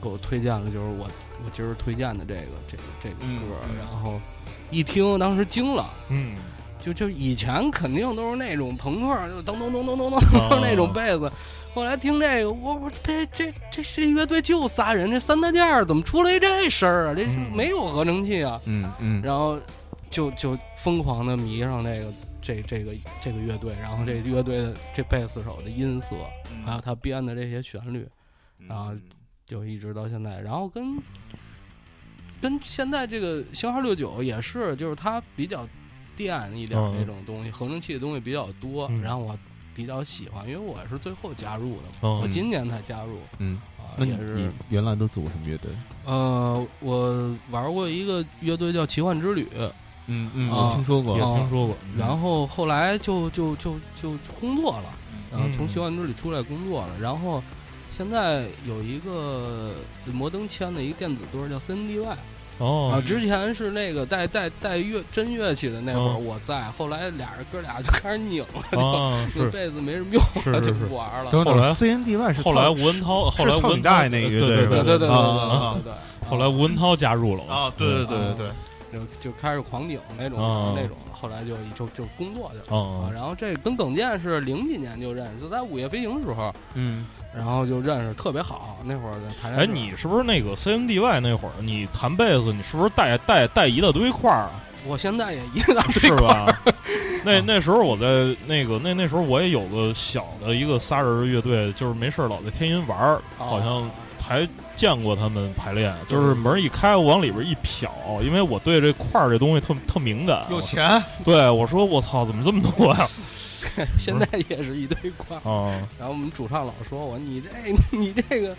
给我推荐了，就是我我今儿推荐的这个这个这个歌，然后。一听，当时惊了，嗯，就就以前肯定都是那种朋克，就咚咚咚咚咚咚那种贝斯，后来听这个，我我这这这这乐队就仨人，这三大件儿怎么出来这声儿啊？这没有合成器啊，嗯嗯，然后就就疯狂的迷上那个这这个这个乐队，然后这乐队的这贝斯手的音色，还有他编的这些旋律，然后就一直到现在，然后跟。跟现在这个型号六九也是，就是它比较电一点那种东西，合成器的东西比较多，然后我比较喜欢，因为我是最后加入的，我今年才加入。嗯，
那也是原来都组过什么乐队？
呃，我玩过一个乐队叫奇幻之旅，
嗯嗯，我听说过，
也听说过。
然后后来就就就就工作了，然后从奇幻之旅出来工作了，然后。现在有一个摩登签的一个电子队叫 CNDY，哦，啊，之前是那个带带带乐真乐器的那会儿我在，后来俩人哥俩就开始拧了，*laughs* 就这辈子没什么用了，*laughs* 就不玩了。
后来 CNDY 是
后来吴文涛，后来吴文
涛那个对对，
对对对对对对，
后来吴文涛加入了
啊，对对对对对。
就就开始狂拧那种那种，后来就就就工作去了。然后这跟耿健是零几年就认识，就在午夜飞行的时候，嗯，然后就认识，特别好。那会儿在台
哎，你是不是那个 C N D Y 那会儿？你弹贝斯，你是不是带带带一大堆块儿啊？
我现在也一大堆
是吧？那那时候我在那个那那时候我也有个小的一个仨人乐队，就是没事老在天津玩儿，好像。还见过他们排练，就是门一开，我往里边一瞟，因为我对这块儿这东西特特敏感。
有钱？*laughs*
对，我说我操，怎么这么多呀？*laughs*
现在也是一堆块。哦。然后我们主唱老说我，你这 *laughs* 你这个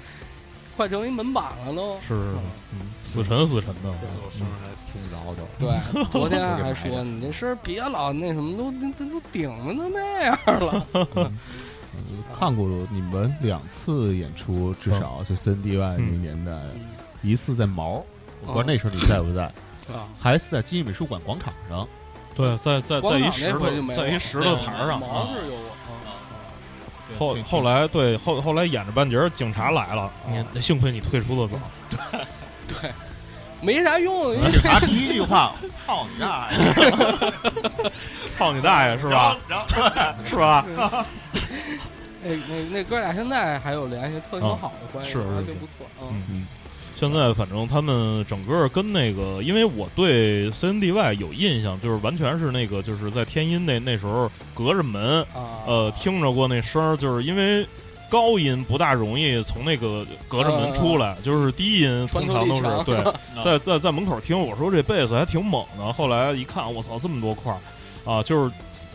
快成一门板了都。
是是，嗯，死沉死沉的。
对，我声还听不着
都。对，昨天还说你这声别老那什么，都都都顶的都那样了。
看过你们两次演出，至少就 C N D Y 那年代，一次在毛，我不知道那时候你在不在，啊，还是在金艺美术馆广场上，
对，在在在一石头，在一石头台上，
毛是有我，
后后来对后后来演着半截，警察来了，你幸亏你退出的早，
对 *laughs* 对，没啥用。
警察第一句话：“操你大爷！”
操你大爷是吧？
然后 *laughs*
是吧？*laughs*
那那那哥俩现在还有联系，特别好的关系，
是
挺不错。嗯
嗯。现在反正他们整个跟那个，因为我对 CNDY 有印象，就是完全是那个，就是在天音那那时候隔着门，呃，听着过那声儿，就是因为高音不大容易从那个隔着门出来，就是低音通常都是对，*laughs* 在在在门口听，我说这贝斯还挺猛的，后来一看，我操，这么多块儿啊，就是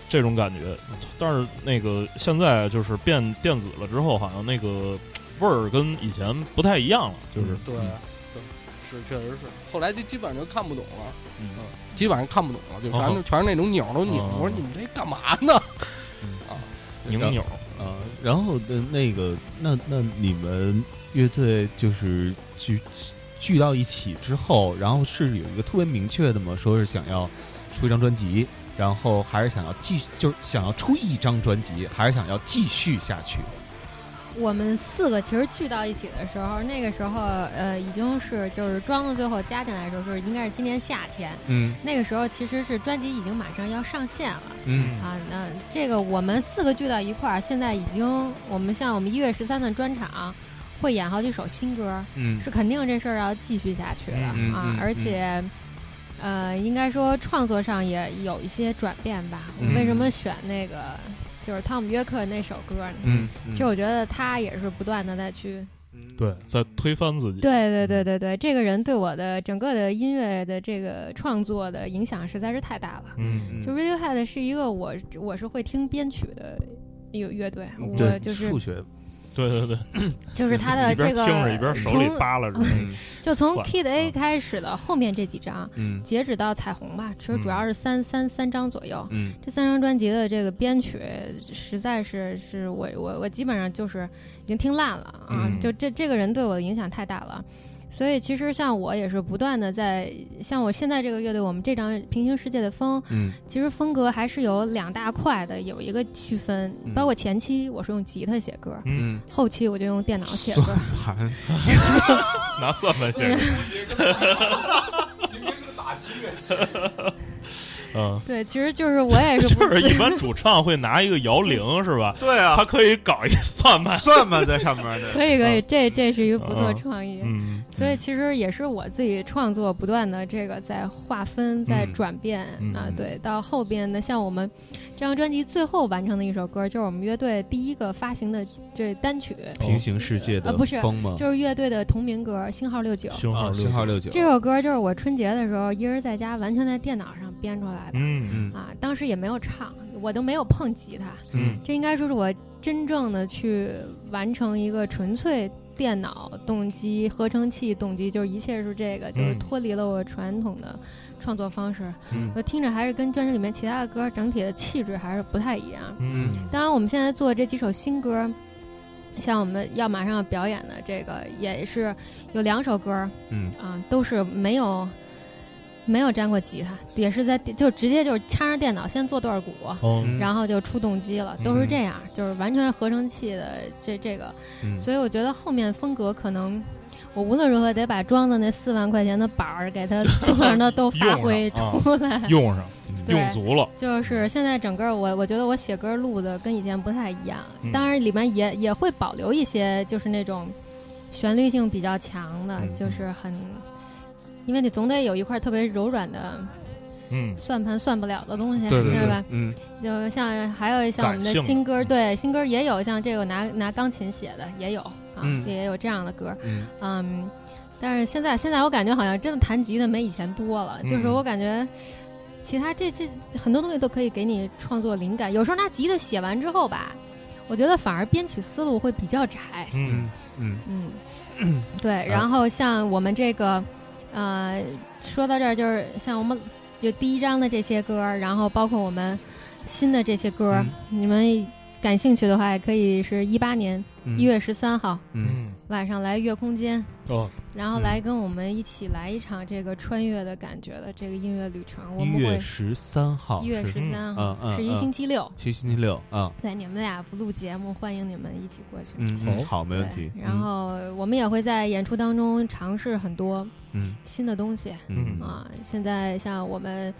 这种感觉。但是那个现在就是变电子了之后，好像那个。味儿跟以前不太一样了，就是
对，对，是确实是。后来就基本上就看不懂了，嗯，基本上看不懂了，就全是全是那种扭都拧。我说你们这干嘛呢？啊，
拧扭
啊。然后那个，那那你们乐队就是聚聚到一起之后，然后是有一个特别明确的吗？说是想要出一张专辑，然后还是想要继续，就是想要出一张专辑，还是想要继续下去？
我们四个其实聚到一起的时候，那个时候呃已经是就是装到最后加进来的时候是应该是今年夏天，
嗯，
那个时候其实是专辑已经马上要上线了，
嗯。
啊，那这个我们四个聚到一块儿，现在已经我们像我们一月十三的专场会演好几首新歌，
嗯，
是肯定这事儿要继续下去的啊，而且呃应该说创作上也有一些转变吧，为什么选那个？就是汤姆约克那首歌，
嗯，
其实我觉得他也是不断的在去，
对，在推翻自己。
对对对对对，这个人对我的整个的音乐的这个创作的影响实在是太大了。
嗯，
就 Radiohead 是一个我我是会听编曲的乐乐队，我就是
数学。
对对对，*coughs*
就是他的这个
从
就从 Kid A 开始的后面这几张，截止到彩虹吧，其实主要是三三三张左右。
嗯，
这三张专辑的这个编曲实在是是我我我基本上就是已经听烂了啊！就这这个人对我的影响太大了。所以其实像我也是不断的在像我现在这个乐队，我们这张《平行世界的风》，
嗯，
其实风格还是有两大块的，有一个区分。包括前期我是用吉他写歌，
嗯，
后期我就用电脑写歌。算
盘，*laughs*
拿算盘写歌。*laughs*
明明是个打击乐器。*laughs*
嗯，
对，其实就是我也是，*laughs*
就是一般主唱会拿一个摇铃，是吧？
对啊，
他可以搞一算 *laughs* 盘，
算盘在上面的。
可以，可以，这这是一个不错创意。
嗯，
所以其实也是我自己创作不断的这个在划分，在转变啊。对，到后边的像我们这张专辑最后完成的一首歌，就是我们乐队第一个发行的这单曲《
平行世界的风》吗？
就是乐队的同名歌《星号六九》。
星号
星号六九。
这首歌就是我春节的时候一人在家，完全在电脑上编出来。
嗯
嗯
啊，当时也没有唱，我都没有碰吉他。
嗯，
这应该说是我真正的去完成一个纯粹电脑动机、合成器动机，就是一切是这个，就是脱离了我传统的创作方式。
嗯，
我听着还是跟专辑里面其他的歌整体的气质还是不太一样。
嗯，
当然我们现在做这几首新歌，像我们要马上要表演的这个，也是有两首歌，
嗯
啊，都是没有。没有粘过吉他，也是在就直接就是插上电脑先做段鼓，然后就出动机了，都是这样，就是完全是合成器的这这个，所以我觉得后面风格可能我无论如何得把装的那四万块钱的板儿给它都 *laughs* 让它都发挥出来，
用上，*laughs* 用足了。
就是现在整个我我觉得我写歌录的跟以前不太一样，当然里面也也会保留一些就是那种旋律性比较强的，就是很。因为你总得有一块特别柔软的，
嗯，
算盘算不了的东西，
对
吧？
嗯，
就像还有像我们的新歌，对新歌也有像这个拿拿钢琴写的也有啊，也有这样的歌，嗯，但是现在现在我感觉好像真的弹吉他没以前多了，就是我感觉其他这这很多东西都可以给你创作灵感，有时候拿吉他写完之后吧，我觉得反而编曲思路会比较窄，
嗯嗯。
嗯，对，然后像我们这个。呃，说到这儿，就是像我们就第一章的这些歌，然后包括我们新的这些歌，你们感兴趣的话，也可以是一八年一月十三号，
嗯，
晚上来月空间，
哦，
然后来跟我们一起来一场这个穿越的感觉的这个音乐旅程。我们
一月十三号，
一月十三号是一星期六，
是星期六啊。
对，你们俩不录节目，欢迎你们一起过去。
嗯，好，没问题。
然后我们也会在演出当中尝试很多
嗯
新的东西。
嗯
啊，现在像我们。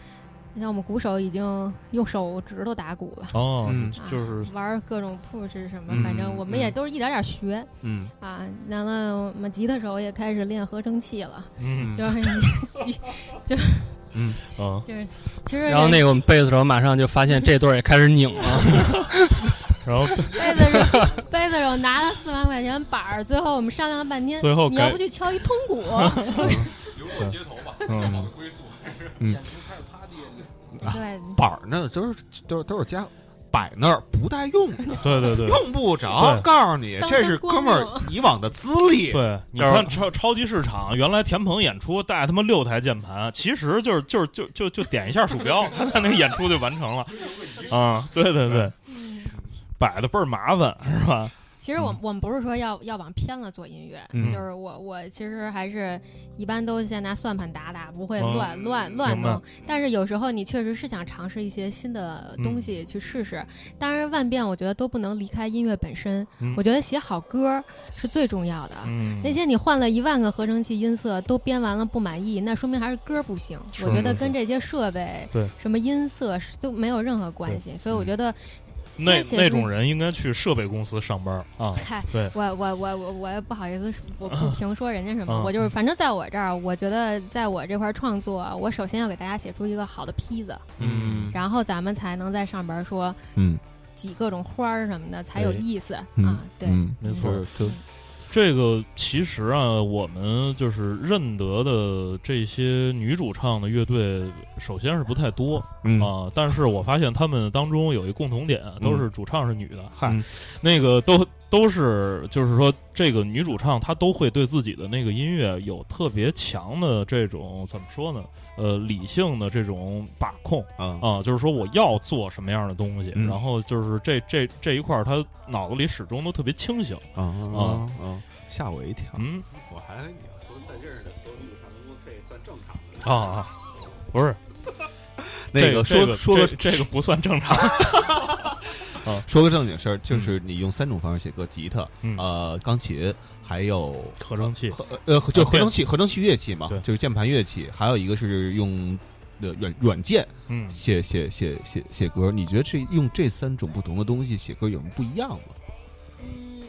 像我们鼓手已经用手指头打鼓了
哦，
就是玩各种 push 什么，反正我们也都是一点点学，
嗯
啊，然后我们吉他手也开始练合成器了，
嗯，
就是 *laughs* 吉就
嗯
啊，
就是其实
然后那个我们贝斯手马上就发现这对也开始拧了，*laughs*
然后
贝斯手贝斯手拿了四万块钱板儿，最后我们商量了半天，
最后
你要不去敲一通鼓，*laughs*
流落街头吧，最好的归宿，
嗯。
对，
板儿呢，都是都是都是家摆那儿不带用的，
对对对，
用不着。告诉你，这是哥们儿以往的资历。
对，你看超超级市场，原来田鹏演出带他妈六台键盘，其实就是就是就就就点一下鼠标，*laughs* 他那个演出就完成了。啊，对对对，摆的倍儿麻烦，是吧？
其实我我们不是说要要往偏了做音乐，就是我我其实还是一般都先拿算盘打打，不会乱乱乱弄。但是有时候你确实是想尝试一些新的东西去试试。当然万变，我觉得都不能离开音乐本身。我觉得写好歌是最重要的。那些你换了一万个合成器音色都编完了不满意，那说明还是歌不行。我觉得跟这些设备、什么音色都没有任何关系。所以我觉得。
那那种人应该去设备公司上班啊！
嗨，
对，
我我我我我不好意思，我不 *laughs* 评说人家什么，我就是反正在我这儿，我觉得在我这块创作，我首先要给大家写出一个好的坯子，
嗯，
然后咱们才能在上边说，
嗯，
挤各种花儿什么的才有意思啊，对，
没错，就。这个其实啊，我们就是认得的这些女主唱的乐队，首先是不太多啊。但是我发现他们当中有一共同点，都是主唱是女的。嗨，那个都都是，就是说这个女主唱她都会对自己的那个音乐有特别强的这种怎么说呢？呃，理性的这种把控。
啊。
啊，就是说我要做什么样的东西，然后就是这这这一块，她脑子里始终都特别清醒。
啊啊。啊！吓我一跳，
嗯，
我还以为你要说在认识的所有女主唱当中，这算正常的
啊，不是，
那个说说
这个不算正常。*laughs*
啊，说个正经事儿，就是你用三种方式写歌：吉他、呃，钢琴，还有
合成器，
呃，就合成器，合成器乐器嘛，
对，
就是键盘乐器。还有一个是用的软软件，
嗯，
写写写写写歌。你觉得这用这三种不同的东西写歌有什么不一样吗？
嗯，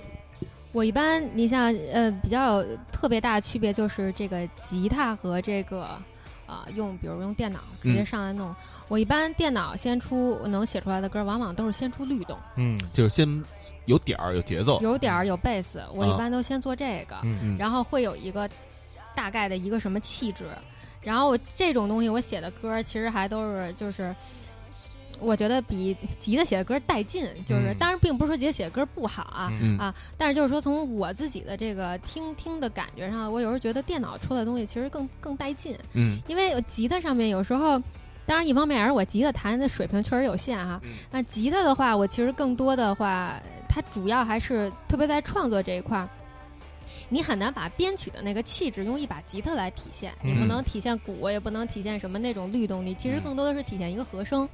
我一般，你像呃，比较特别大的区别就是这个吉他和这个。啊，用比如用电脑直接上来弄。我一般电脑先出能写出来的歌，往往都是先出律动，
嗯，
就是先有点儿有节奏，
有点儿有贝斯。我一般都先做这个，
嗯
然后会有一个大概的一个什么气质，然后这种东西我写的歌其实还都是就是。我觉得比吉他写的歌带劲，就是当然并不是说吉他写的歌不好啊啊，但是就是说从我自己的这个听听的感觉上，我有时候觉得电脑出的东西其实更更带劲，
嗯，
因为吉他上面有时候，当然一方面也是我吉他弹的水平确实有限哈，那吉他的话，我其实更多的话，它主要还是特别在创作这一块。你很难把编曲的那个气质用一把吉他来体现，你不能体现鼓，也不能体现什么那种律动，你其实更多的是体现一个和声，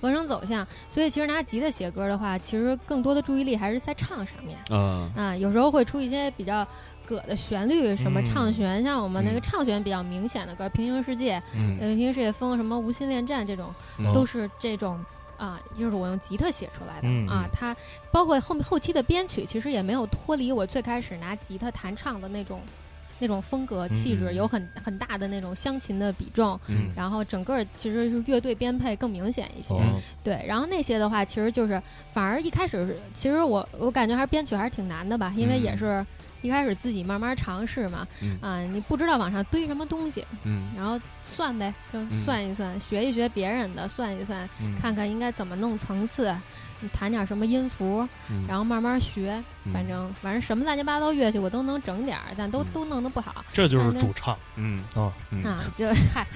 和声走向。所以其实拿吉他写歌的话，其实更多的注意力还是在唱上面。
啊
啊，有时候会出一些比较葛的旋律，什么唱旋，像我们那个唱旋比较明显的歌，《平行世界》、《平行世界风》、什么《无心恋战》这种，都是这种。啊，就是我用吉他写出来的啊，它包括后后期的编曲，其实也没有脱离我最开始拿吉他弹唱的那种那种风格气质，有很很大的那种乡琴的比重，然后整个其实是乐队编配更明显一些，对，然后那些的话，其实就是反而一开始，其实我我感觉还是编曲还是挺难的吧，因为也是。一开始自己慢慢尝试嘛，啊，你不知道往上堆什么东西，
嗯，
然后算呗，就算一算，学一学别人的，算一算，看看应该怎么弄层次，你弹点什么音符，然后慢慢学，反正反正什么乱七八糟乐器我都能整点儿，但都都弄得不好。
这就是主唱，
嗯。
啊。
啊，就嗨，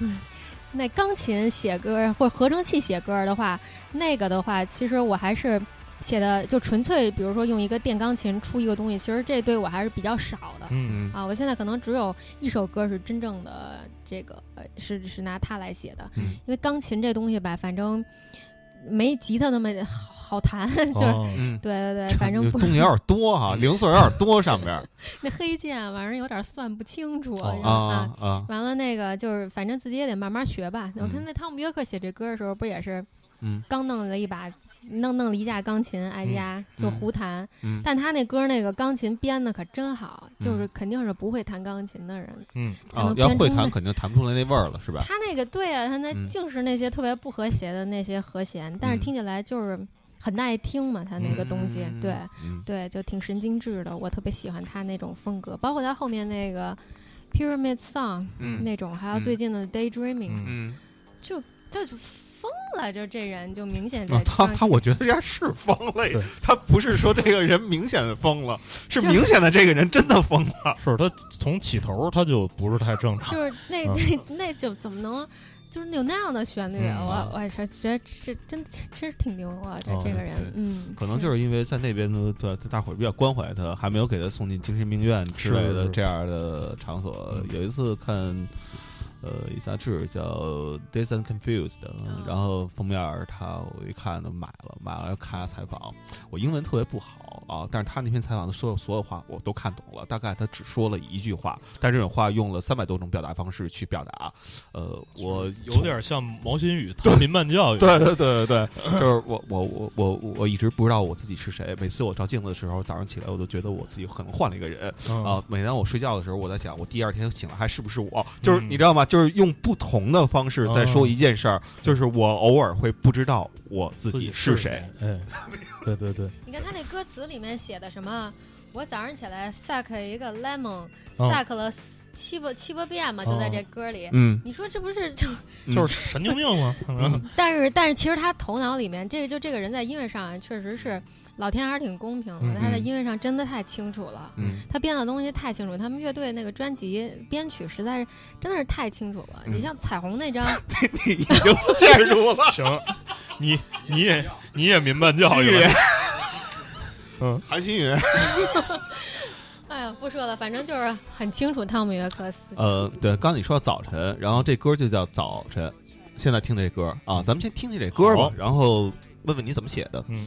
*laughs* 那钢琴写歌或合成器写歌的话，那个的话，其实我还是。写的就纯粹，比如说用一个电钢琴出一个东西，其实这对我还是比较少的。
嗯。
啊，我现在可能只有一首歌是真正的这个，呃，是是拿它来写的。
嗯，
因为钢琴这东西吧，反正没吉他那么好好弹，*laughs* 就是对对对，反正
东西有点多哈，零碎有点多上边。*laughs*
那黑键反正有点算不清楚啊
啊！
完了那个就是，反正自己也得慢慢学吧。我看那汤姆约克写这歌的时候，不也是
嗯
刚弄了一把。弄弄了一架钢琴，挨家就胡弹。但他那歌那个钢琴编的可真好，就是肯定是不会弹钢琴的人，
嗯，
要会弹肯定弹不出来那味儿了，是吧？
他那个对啊，他那净是那些特别不和谐的那些和弦，但是听起来就是很耐听嘛。他那个东西，对对，就挺神经质的。我特别喜欢他那种风格，包括他后面那个 Pyramid Song 那种，还有最近的 Daydreaming，
嗯，
就就。疯了，就这人就明显
他他，我觉得人家是疯了，他不是说这个人明显的疯了，是明显的这个人真的疯了。*laughs*
是他从起头他就不是太正常，
就是那那那就怎么能就是有那样的旋律？我我是觉得这真真是挺牛啊！这这个人，嗯，
可能就是因为在那边的对大伙儿比较关怀他，还没有给他送进精神病院之类的这样的场所。有一次看。呃，一杂志叫《and Confused》，然后封面他我一看都买了，买了要看下采访。我英文特别不好啊，但是他那篇采访的所有所有话我都看懂了。大概他只说了一句话，但这种话用了三百多种表达方式去表达。呃，我
有点像毛新宇谈民办教育。
对对对对对，就是我我我我我一直不知道我自己是谁。每次我照镜子的时候，早上起来我都觉得我自己可能换了一个人啊。每当我睡觉的时候，我在想，我第二天醒来还是不是我？就是你知道吗？就是用不同的方式在说一件事儿，就是我偶尔会不知道我自己是谁。
哎，*laughs* 对对对。
你看他那歌词里面写的什么？我早上起来 suck 一个 lemon，suck 了七八七八遍嘛，就在这歌里。
嗯，
你说这不是就
就是神经病吗？*laughs*
但是但是其实他头脑里面，这个就这个人在音乐上确实是。老天还是挺公平的，他在音乐上真的太清楚了，他编的东西太清楚。他们乐队那个专辑编曲实在是真的是太清楚了。你像彩虹那张 *laughs* *laughs*
你已经陷入了。
行，你你也你也民办教育。*laughs*
嗯，韩星宇。
哎呀，不说了，反正就是很清楚汤姆约克斯。
呃，对，刚你说早晨，然后这歌就叫早晨。现在听这歌啊，咱们先听听这歌吧，然后问问你怎么写的。
嗯。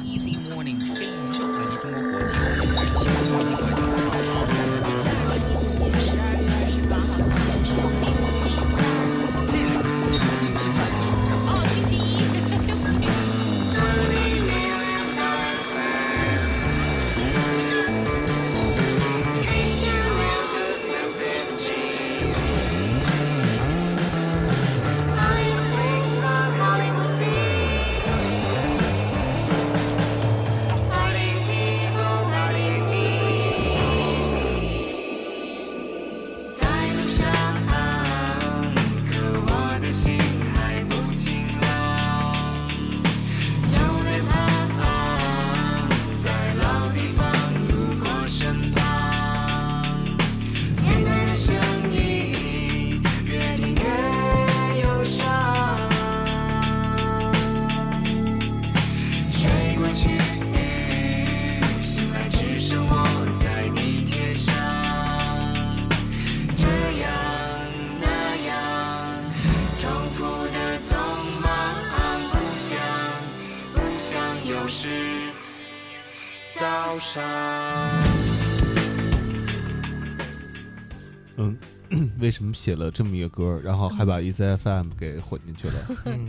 *coughs*
为什么写了这么一个歌，然后还把 ECFM 给混进去了？*laughs*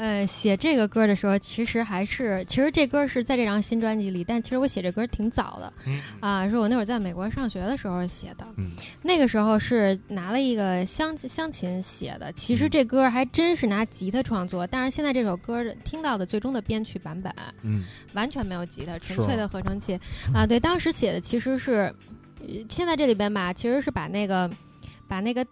呃，写这个歌的时候，其实还是，其实这歌是在这张新专辑里，但其实我写这歌挺早的，啊，是我那会儿在美国上学的时候写的，那个时候是拿了一个乡乡琴写的，其实这歌还真是拿吉他创作，但是现在这首歌听到的最终的编曲版本，
嗯，
完全没有吉他，纯粹的合成器，啊，对，当时写的其实是，现在这里边吧，其实是把那个。把那个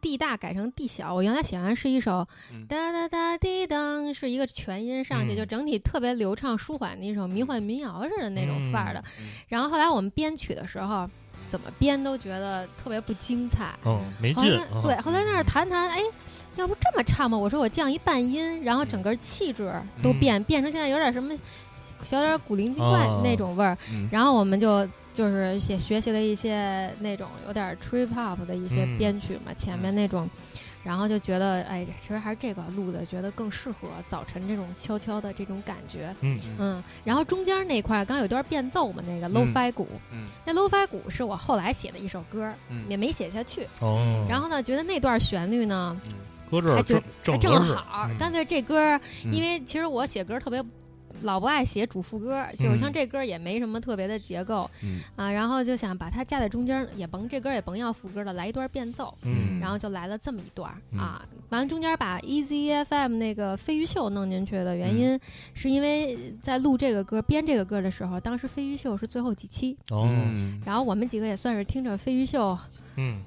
D 大改成 D 小。我原来喜欢是一首哒哒哒滴当，是一个全音上去，就整体特别流畅舒缓的一首迷幻民谣似的那种范儿的。然后后来我们编曲的时候，怎么编都觉得特别不精彩，
嗯，没劲。
对，后来那儿弹弹，哎，要不这么唱吧？我说我降一半音，然后整个气质都变，变成现在有点什么。小点古灵精怪那种味儿，然后我们就就是也学习了一些那种有点 trip hop 的一些编曲嘛，前面那种，然后就觉得哎，其实还是这个录的，觉得更适合早晨这种悄悄的这种感觉。嗯嗯。然后中间那块刚有段变奏嘛，那个 lofi 鼓，那 lofi 鼓是我后来写的一首歌，也没写下去。哦。然后呢，觉得那段旋律呢，
搁这儿正
正好。干脆这歌，因为其实我写歌特别。老不爱写主副歌，就是像这歌也没什么特别的结构，啊，然后就想把它夹在中间，也甭这歌也甭要副歌了，来一段变奏，然后就来了这么一段啊。完了中间把 Easy FM 那个飞鱼秀弄进去的原因，是因为在录这个歌编这个歌的时候，当时飞鱼秀是最后几期，哦，然后我们几个也算是听着飞鱼秀，嗯。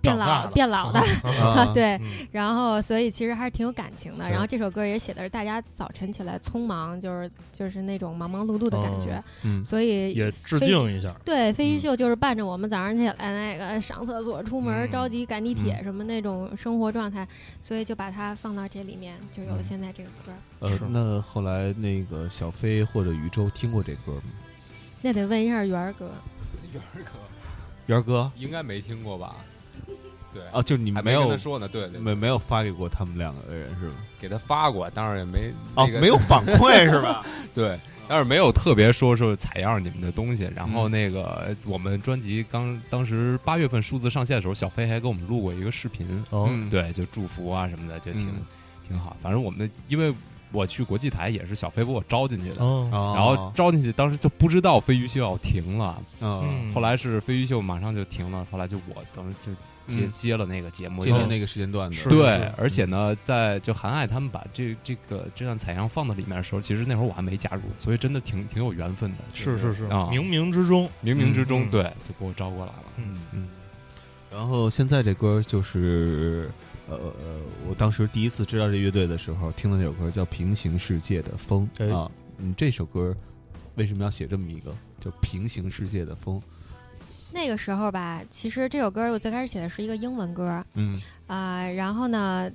变老变老的，*laughs* *laughs* 对，然后所以其实还是挺有感情的。然后这首歌也写的是大家早晨起来匆忙，就是就是那种忙忙碌碌的感觉。嗯，所以
也致敬一下。
对，飞鱼秀就是伴着我们早上起来那个上厕所、出门、着急赶地铁什么那种生活状态，所以就把它放到这里面，就有了现在这个歌。
呃，那后来那个小飞或者宇宙听过这歌吗？
那得问一下元儿哥。
元儿哥，
元儿哥
应该没听过吧？对
啊，就你没有
跟他说呢，对，
没没有发给过他们两个人是吧？
给他发过，当然也没
哦，没有反馈 *laughs* 是吧？
对，但是没有特别说说采样你们的东西。然后那个我们专辑刚当时八月份数字上线的时候，小飞还给我们录过一个视频，嗯，对，就祝福啊什么的，就挺挺好。反正我们的因为我去国际台也是小飞把我招进去的，然后招进去当时就不知道飞鱼秀要停了，嗯，后来是飞鱼秀马上就停了，后来就我等于就。接接了那个节目，
接了那个时间段的，
对，而且呢，在就韩爱他们把这这个这段采样放到里面的时候，其实那会儿我还没加入，所以真的挺挺有缘分的，
是是是啊，冥冥之中，
冥冥之中，对，就给我招过来了，
嗯嗯。然后现在这歌就是，呃，我当时第一次知道这乐队的时候，听的那首歌叫《平行世界的风》啊，嗯，这首歌为什么要写这么一个叫《平行世界的风》？
那个时候吧，其实这首歌我最开始写的是一个英文歌，嗯啊，然后呢。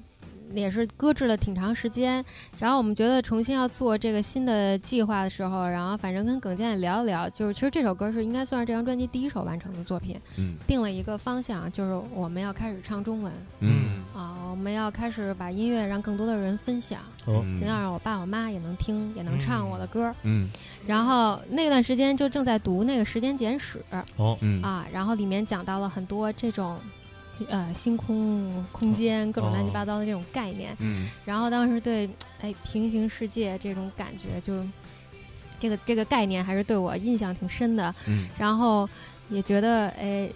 也是搁置了挺长时间，然后我们觉得重新要做这个新的计划的时候，然后反正跟耿健也聊一聊，就是其实这首歌是应该算是这张专辑第一首完成的作品，嗯，定了一个方向，就是我们要开始唱中文，嗯。啊，我们要开始把音乐让更多的人分享，哦，要让我爸我妈也能听，也能唱我的歌，嗯，然后那段时间就正在读那个时间简史，哦，嗯。啊，然后里面讲到了很多这种。呃，星空、空间，各种乱七八糟的这种概念。嗯。然后当时对，哎，平行世界这种感觉，就这个这个概念还是对我印象挺深的。嗯。然后也觉得，哎，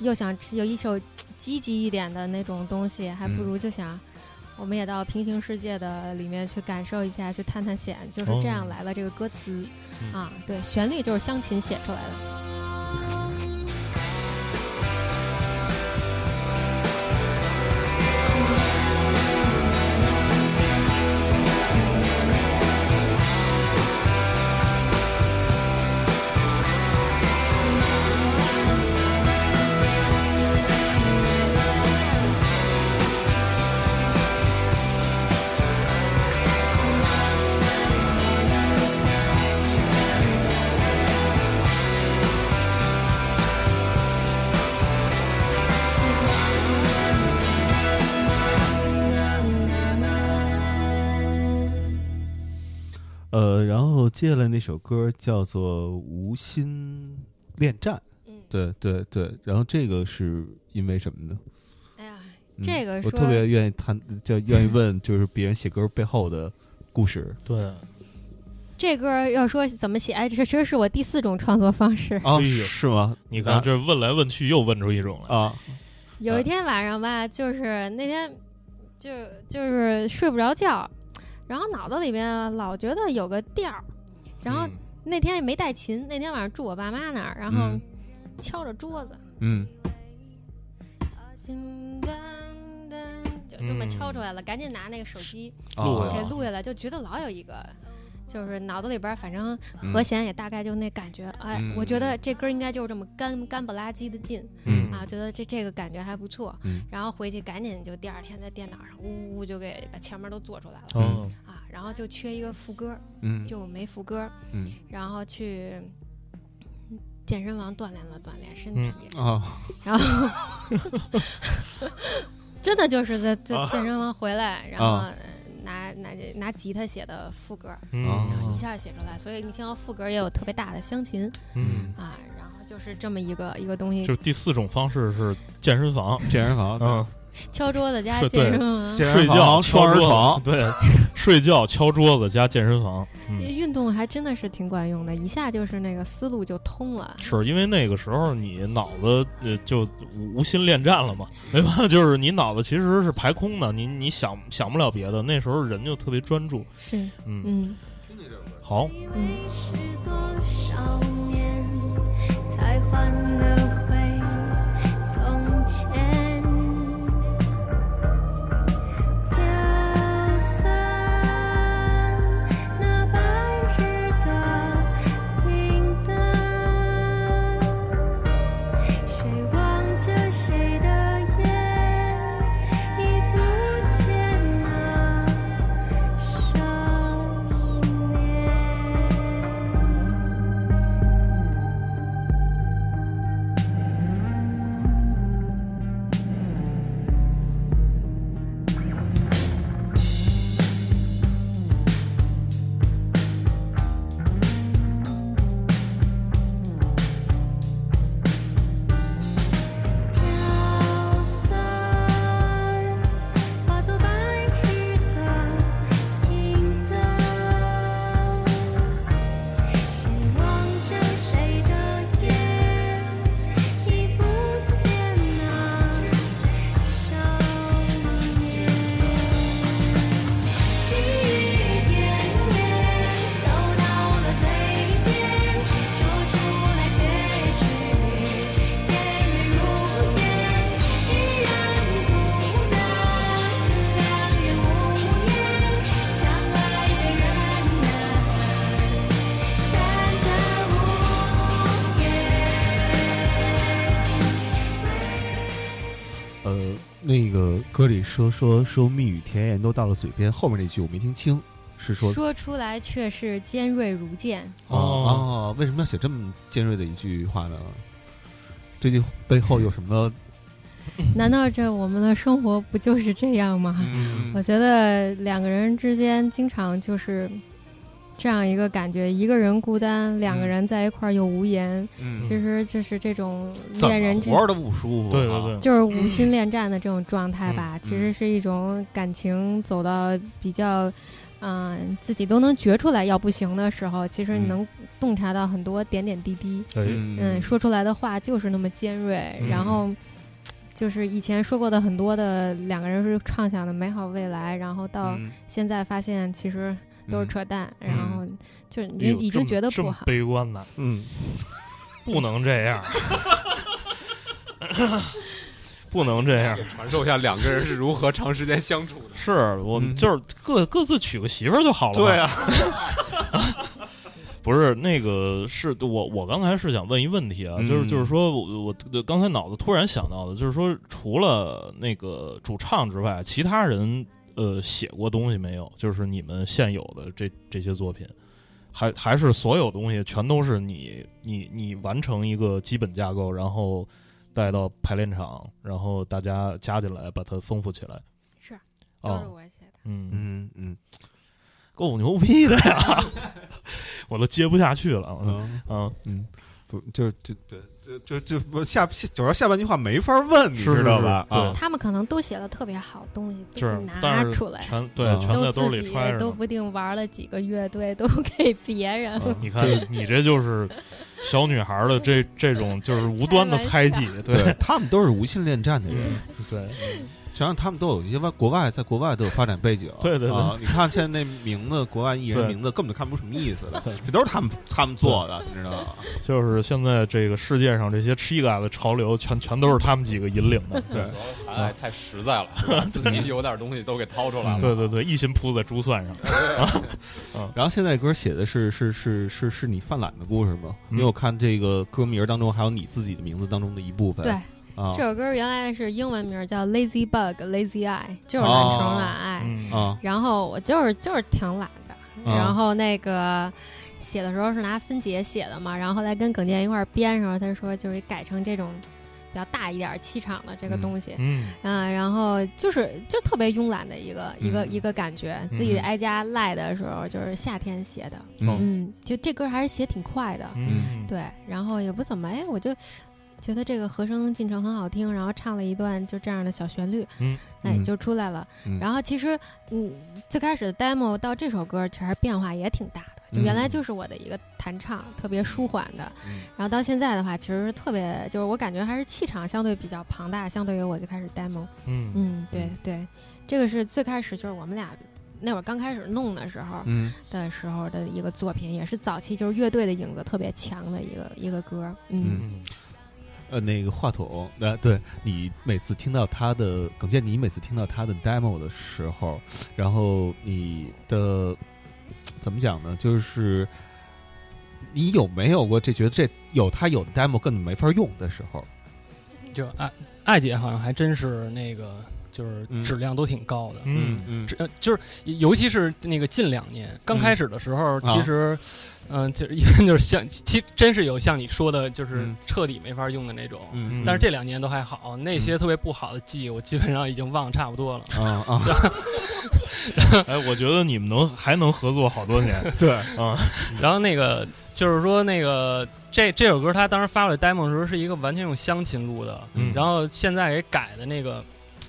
又想有一首积极一点的那种东西，还不如就想，我们也到平行世界的里面去感受一下，去探探险，就是这样来了这个歌词。啊，对，旋律就是湘琴写出来的。
接下来那首歌叫做《无心恋战》，嗯，对对对，然后这个是因为什么呢？
哎呀，这个
我特别愿意谈，就愿意 *laughs* 问，就是别人写歌背后的故事。
对，
这歌要说怎么写，哎，这其实是我第四种创作方式
啊，是吗？
你看，这问来问去又问出一种来啊。
有一天晚上吧，就是那天就就是睡不着觉，然后脑子里面老觉得有个调儿。然后那天也没带琴，那天晚上住我爸妈那儿，然后敲着桌子。嗯。就这么敲出来了，赶紧拿那个手机给录下来，就觉得老有一个。就是脑子里边，反正和弦也大概就那感觉，哎，我觉得这歌应该就是这么干干不拉几的进，啊，觉得这这个感觉还不错，然后回去赶紧就第二天在电脑上呜呜就给把前面都做出来了，啊，然后就缺一个副歌，就没副歌，然后去健身房锻炼了锻炼身体，啊，*laughs* 然后 *laughs* 真的就是在在健身房回来，然后。拿拿拿吉他写的副歌，然后一下写出来，所以你听到副歌也有特别大的乡琴，嗯。啊，然后就是这么一个一个东西。
就第四种方式是健身房，
健身房，
嗯。*laughs* *laughs*
敲桌子加健身房，
睡觉敲人床，对，睡觉敲桌子加健身房。
运动还真的是挺管用的，一下就是那个思路就通了。
是因为那个时候你脑子呃就无心恋战了嘛，*laughs* 没办法？就是你脑子其实是排空的，你你想想不了别的，那时候人就特别专注。
是，
嗯
嗯，
好。
歌里说说说蜜语甜言都到了嘴边，后面那句我没听清，是说
说出来却是尖锐如剑。
哦，为什么要写这么尖锐的一句话呢？这句背后有什么？*laughs*
难道这我们的生活不就是这样吗？我觉得两个人之间经常就是。这样一个感觉，一个人孤单，两个人在一块儿又无言，其实就是这种恋人之
间的不舒服，
对对对，
就是无心恋战的这种状态吧。其实是一种感情走到比较，嗯，自己都能觉出来要不行的时候，其实你能洞察到很多点点滴滴。嗯，说出来的话就是那么尖锐，然后就是以前说过的很多的两个人是畅想的美好未来，然后到现在发现其实。都是扯淡，然后就是你已经觉得不好，
悲观的，嗯，*laughs* 不能这样，*coughs* 不能这样，
传授一下两个人是如何长时间相处的。
是我们就是各各自娶个媳妇儿就好了。
对啊，*laughs*
不是那个是我我刚才是想问一问题啊，就是就是说我我刚才脑子突然想到的，就是说除了那个主唱之外，其他人。呃，写过东西没有？就是你们现有的这这些作品，还还是所有东西全都是你你你完成一个基本架构，然后带到排练场，然后大家加进来，把它丰富起来。
是，都是我写的。
嗯
嗯嗯，
够牛逼的呀！*laughs* 我都接不下去了。嗯
嗯嗯，不就就对。就就不下主要下半句话没法问，你知道吧？
啊，
他们可能都写的特别好，东西
都
拿出来，
全对，全在兜里揣
着，都不定玩了几个乐队，都 *laughs* 给别人。*laughs*
你看，你这就是小女孩的这这种就是无端的猜忌，对
他们都是无心恋战的人，
对。*laughs*
实际上他们都有一些外国外，在国外都有发展背景。*laughs*
对对对，
你看现在那名字，国外艺人名字根本就看不出什么意思来，这都是他们他们做的，你知道吗？
就是现在这个世界上这些 Chiga 的潮流，全全都是他们几个引领的。*laughs* 对，
哎，太实在了，*laughs* 自己有点东西都给掏出来了。
对对对，一心扑在珠算上。
然后现在歌写的是是是是是你犯懒的故事吗？因为我看这个歌名当中还有你自己的名字当中的一部分。
对。这首歌原来是英文名叫 Lazy Bug Lazy Eye，就是懒虫懒爱。然后我就是就是挺懒的。然后那个写的时候是拿分解写的嘛，然后后来跟耿健一块编的时候，他说就是改成这种比较大一点气场的这个东西。嗯。然后就是就特别慵懒的一个一个一个感觉。自己挨家赖的时候，就是夏天写的。嗯。就这歌还是写挺快的。嗯。对。然后也不怎么哎，我就。觉得这个和声进程很好听，然后唱了一段就这样的小旋律，嗯，哎，就出来了。然后其实，嗯，最开始的 demo 到这首歌其实变化也挺大的。就原来就是我的一个弹唱，特别舒缓的，然后到现在的话，其实特别就是我感觉还是气场相对比较庞大，相对于我就开始 demo。嗯嗯，对对，这个是最开始就是我们俩那会儿刚开始弄的时候，嗯，的时候的一个作品，也是早期就是乐队的影子特别强的一个一个歌，嗯。
呃，那个话筒，呃，对你每次听到他的耿健，你每次听到他的 demo 的时候，然后你的怎么讲呢？就是你有没有过这觉得这有他有的 demo 根本没法用的时候？
就艾艾姐好像还真是那个，就是质量都挺高的，
嗯嗯，
就是尤其是那个近两年刚开始的时候，其实。嗯，就是就是像，其实真是有像你说的，就是彻底没法用的那种。嗯但是这两年都还好，那些特别不好的记忆，我基本上已经忘差不多了。
啊啊！*laughs*
哎，我觉得你们能还能合作好多年。*laughs*
对
啊。
然后那个就是说，那个这这首歌，他当时发了 demo 的时候，是一个完全用乡琴录的。嗯。然后现在给改的那个。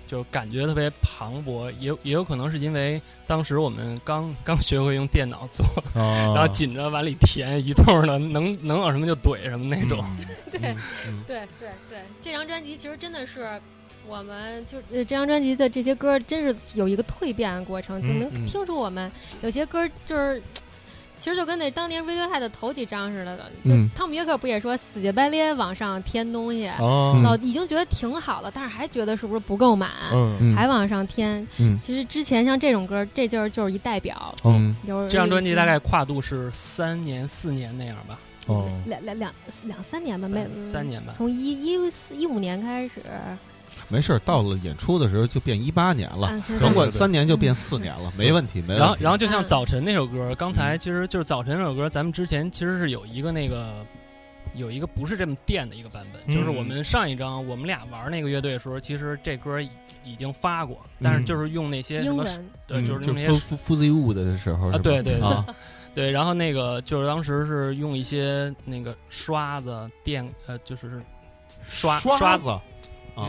就感觉特别磅礴，也也有可能是因为当时我们刚 *laughs* 刚学会用电脑做，然后紧着往里填一通的，能能有什么就怼什么那种。*laughs*
对对对对对，这张专辑其实真的是我们就这张专辑的这些歌，真是有一个蜕变的过程，就能听出我们有些歌就是。其实就跟那当年 Radiohead 的头几张似的，就汤姆约克不也说死乞白咧往上添东西，老已经觉得挺好了，但是还觉得是不是不够满，还往上添。其实之前像这种歌，这就是就是一代表。嗯，
这张专辑大概跨度是三年四年那样吧？
哦，两两两两三年吧，没
三年吧？
从一一四一五年开始。
没事，到了演出的时候就变一八年了，甭管三年就变四年了，没问题，没问题。
然后，然后就像早晨那首歌，刚才其实就是早晨那首歌，咱们之前其实是有一个那个有一个不是这么电的一个版本，就是我们上一张我们俩玩那个乐队的时候，其实这歌已经发过，但是就是用那些什么，对，就是用那些
Fuzzy Wood 的时候
啊，对对对，对，然后那个就是当时是用一些那个刷子电，呃，就是刷
刷
子。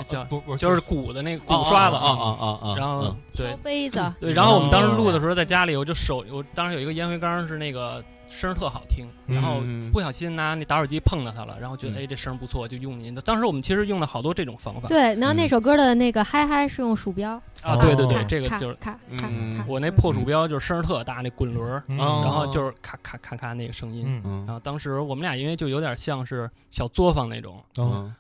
叫就是鼓的那个鼓刷子
啊啊啊啊！
然后
对杯子，
对，然后我们当时录的时候在家里，我就手，我当时有一个烟灰缸是那个。声特好听，然后不小心拿那打火机碰到它了，然后觉得哎这声不错，就用您的。当时我们其实用了好多这种方法。
对，然后那首歌的那个嗨嗨是用鼠标。
啊，对对对，这个就是
咔咔咔，
我那破鼠标就是声特大，那滚轮，然后就是咔咔咔咔那个声音。然后当时我们俩因为就有点像是小作坊那种，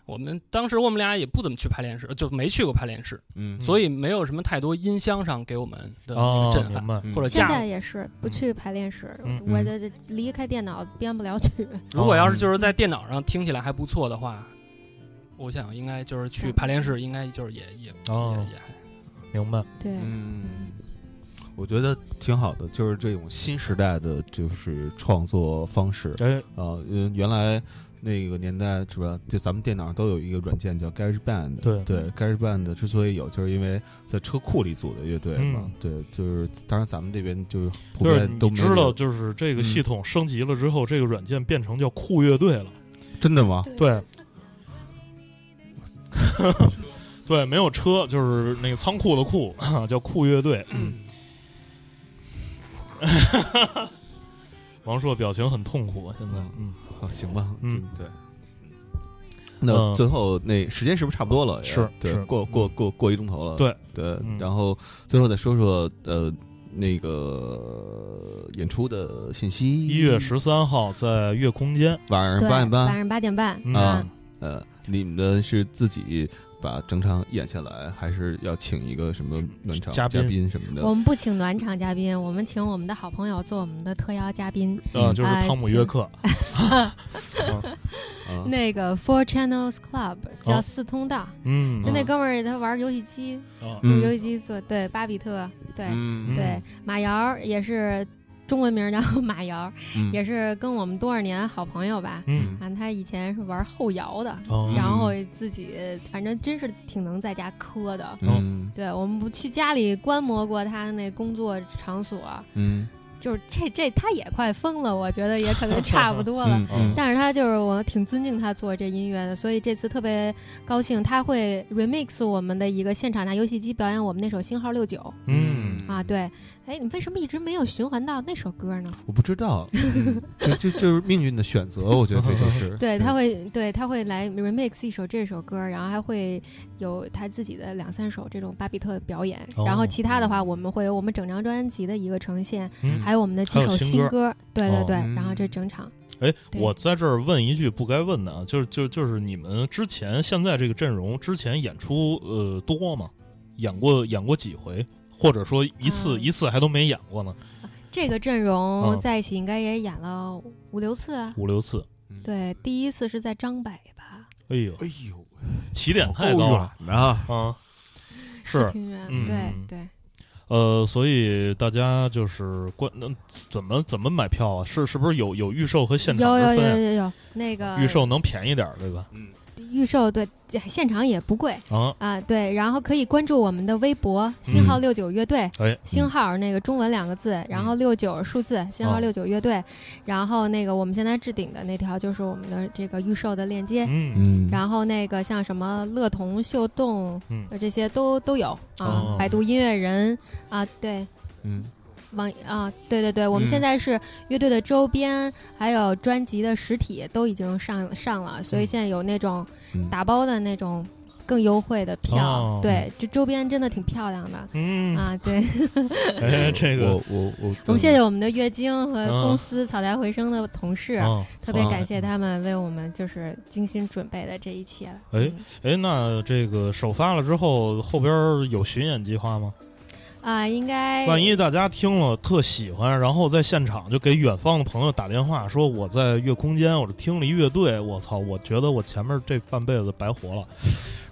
我们当时我们俩也不怎么去排练室，就没去过排练室，嗯，所以没有什么太多音箱上给我们的震撼，或者
现在也是不去排练室，我的离开电脑。编不了曲。*laughs*
如果要是就是在电脑上听起来还不错的话，我想应该就是去排练室，应该就是也也
哦，
也还
明白。
对，
嗯，我觉得挺好的，就是这种新时代的就是创作方式。
哎，
啊，原来。那个年代是吧？就咱们电脑都有一个软件叫 GarageBand。
对
对，GarageBand 之所以有，就是因为在车库里组的乐队嘛。对，就是当然咱们这边就是普遍都
知道，就是这个系统升级了之后，这个软件变成叫酷乐队了。
真的吗？
对。*laughs* 对，没有车，就是那个仓库的库，*coughs* 叫酷乐队。嗯。*laughs* 王硕表情很痛苦，现在嗯。
好，行吧，嗯，对，那最后那时间是不是差不多了？
是，
对，过过过过一钟头了。
对
对，然后最后再说说呃那个演出的信息。
一月十三号在月空间，
晚上八点半。
晚上八点半
啊，呃，你们的是自己。把整场演下来，还是要请一个什么暖场嘉宾什么的？
我们不请暖场嘉宾，我们请我们的好朋友做我们的特邀嘉宾。
呃，就是汤姆约克。*laughs*
那个 Four Channels Club 叫四通道。嗯，就那哥们儿，他玩游戏机，用游戏机做对巴比特，对对马瑶也是。中文名叫马瑶，也是跟我们多少年好朋友吧。嗯，啊，他以前是玩后摇的，然后自己反正真是挺能在家磕的。嗯，对，我们不去家里观摩过他的那工作场所。嗯。就是这这他也快疯了，我觉得也可能差不多了。但是他就是我挺尊敬他做这音乐的，所以这次特别高兴他会 remix 我们的一个现场拿游戏机表演我们那首星号六九。嗯啊对，哎你为什么一直没有循环到那首歌呢？
我不知道，*laughs* 就就就是命运的选择，我觉得这就是。*laughs*
对他会对他会来 remix 一首这首歌，然后还会有他自己的两三首这种巴比特表演，然后其他的话我们会有我们整张专辑的一个呈现。还有我们的几首新歌，对对对，然后这整场。
哎，我在这儿问一句不该问的啊，就是就就是你们之前现在这个阵容之前演出呃多吗？演过演过几回，或者说一次一次还都没演过呢？
这个阵容在一起应该也演了五六次啊，
五六次。
对，第一次是在张北吧？
哎呦
哎呦，
起点太高了
啊！
啊，是
挺远，对对。
呃，所以大家就是关那怎么怎么买票啊？是是不是有有预售和现场
有有有有有那个
预售能便宜点对吧？
嗯。
预售对，现场也不贵啊。啊对，然后可以关注我们的微博“星号六九乐队”，星号那个中文两个字，然后六九数字，星号六九乐队，然后那个我们现在置顶的那条就是我们的这个预售的链接，
嗯嗯，
然后那个像什么乐童、秀动，嗯，这些都都有啊，百度音乐人啊，对，
嗯。
网啊，对对对，我们现在是乐队的周边，还有专辑的实体都已经上上了，所以现在有那种打包的那种更优惠的票。对，就周边真的挺漂亮的。嗯啊，对。*laughs*
哎，这个
我我我，*laughs*
我们谢谢我们的月经和公司草台回声的同事，特别感谢他们为我们就是精心准备的这一切。
哎哎，那这个首发了之后，后边有巡演计划吗？
啊，应该
万一大家听了特喜欢，然后在现场就给远方的朋友打电话说我在月空间，我这听了一乐队，我操，我觉得我前面这半辈子白活了。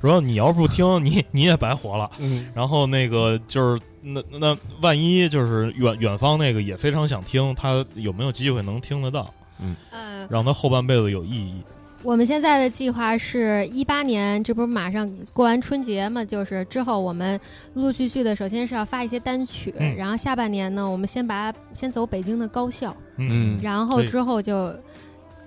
然后你要不听，你 *laughs* 你也白活了。嗯。然后那个就是那那万一就是远远方那个也非常想听，他有没有机会能听得到？
嗯。
呃，
让他后半辈子有意义。
我们现在的计划是一八年，这不是马上过完春节嘛？就是之后我们陆陆续续的，首先是要发一些单曲，然后下半年呢，我们先把先走北京的高校，
嗯，
然后之后就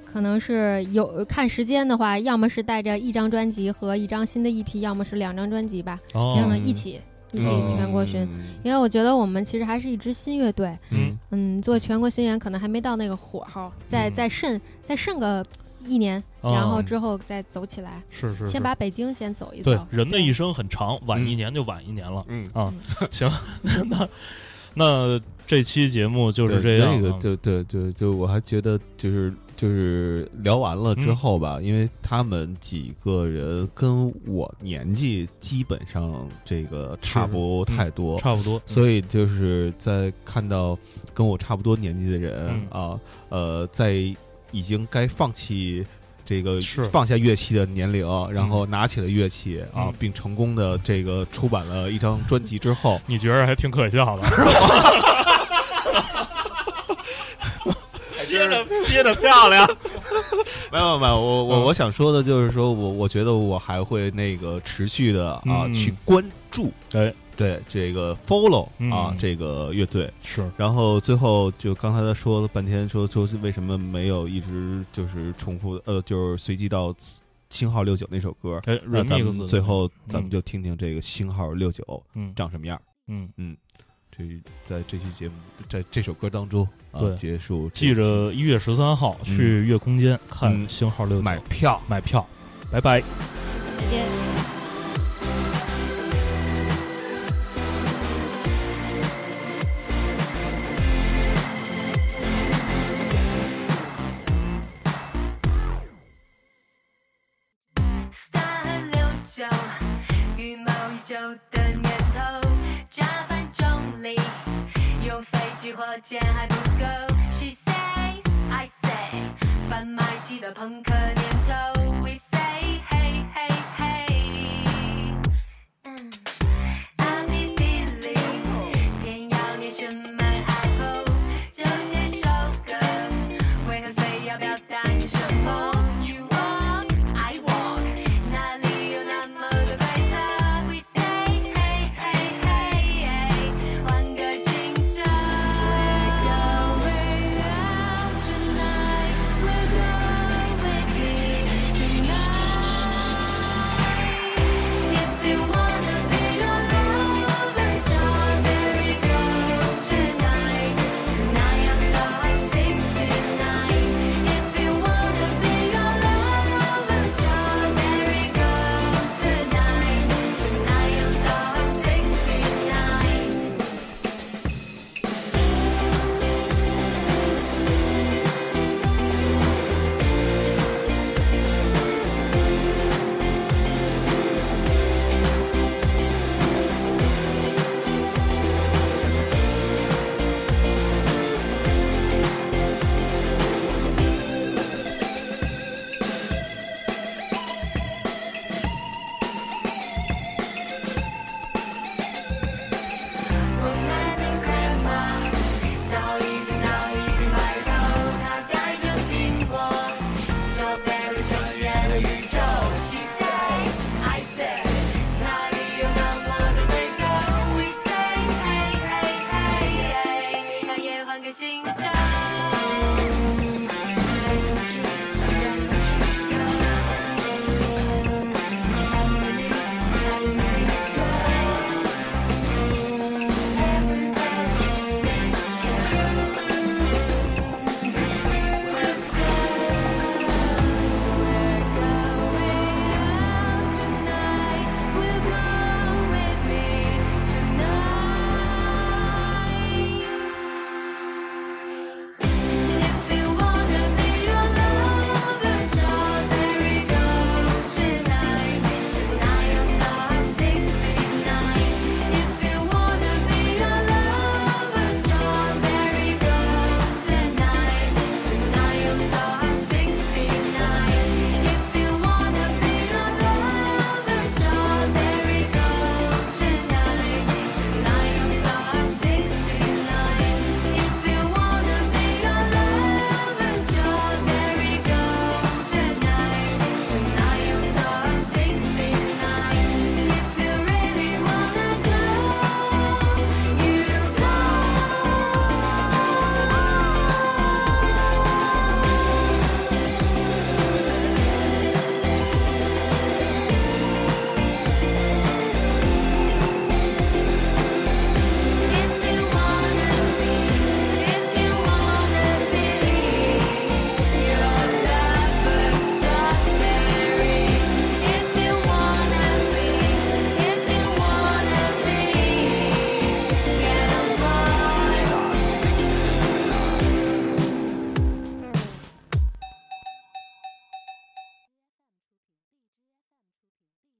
可能是有看时间的话，要么是带着一张专辑和一张新的 EP，要么是两张专辑吧，可能一起一起全国巡。因为我觉得我们其实还是一支新乐队，嗯嗯，做全国巡演可能还没到那个火候，再再剩再剩个。一年，然后之后再走起来，
是是，
先把北京先走一
走。对，人的一生很长，晚一年就晚一年了。嗯啊，*laughs* 行，那那这期节目就是这样。
那个，对对对，就我还觉得就是就是聊完了之后吧，因为他们几个人跟我年纪基本上这个差不太多，
差不多，
所以就是在看到跟我差不多年纪的人啊，呃，在。已经该放弃这个放下乐器的年龄，然后拿起了乐器啊，并成功的这个出版了一张专辑之后，*laughs*
你觉得还挺可笑的，*laughs*
接的接的漂亮，*laughs* 没有没有，我我我想说的就是说我我觉得我还会那个持续的啊去关注，
哎。
对这个 follow 啊，这个乐队。
是，
然后最后就刚才他说了半天，说说是为什么没有一直就是重复呃，就是随机到星号六九那首歌，
哎，
那咱们最后咱们就听听这个星号六九长什么样，
嗯。
嗯，这在这期节目在这首歌当中啊结束，
记着一月十三号去月空间看星号六九，
买票。
买票。
拜拜，
飞机火箭还不够。She says, I say，贩卖机的朋克。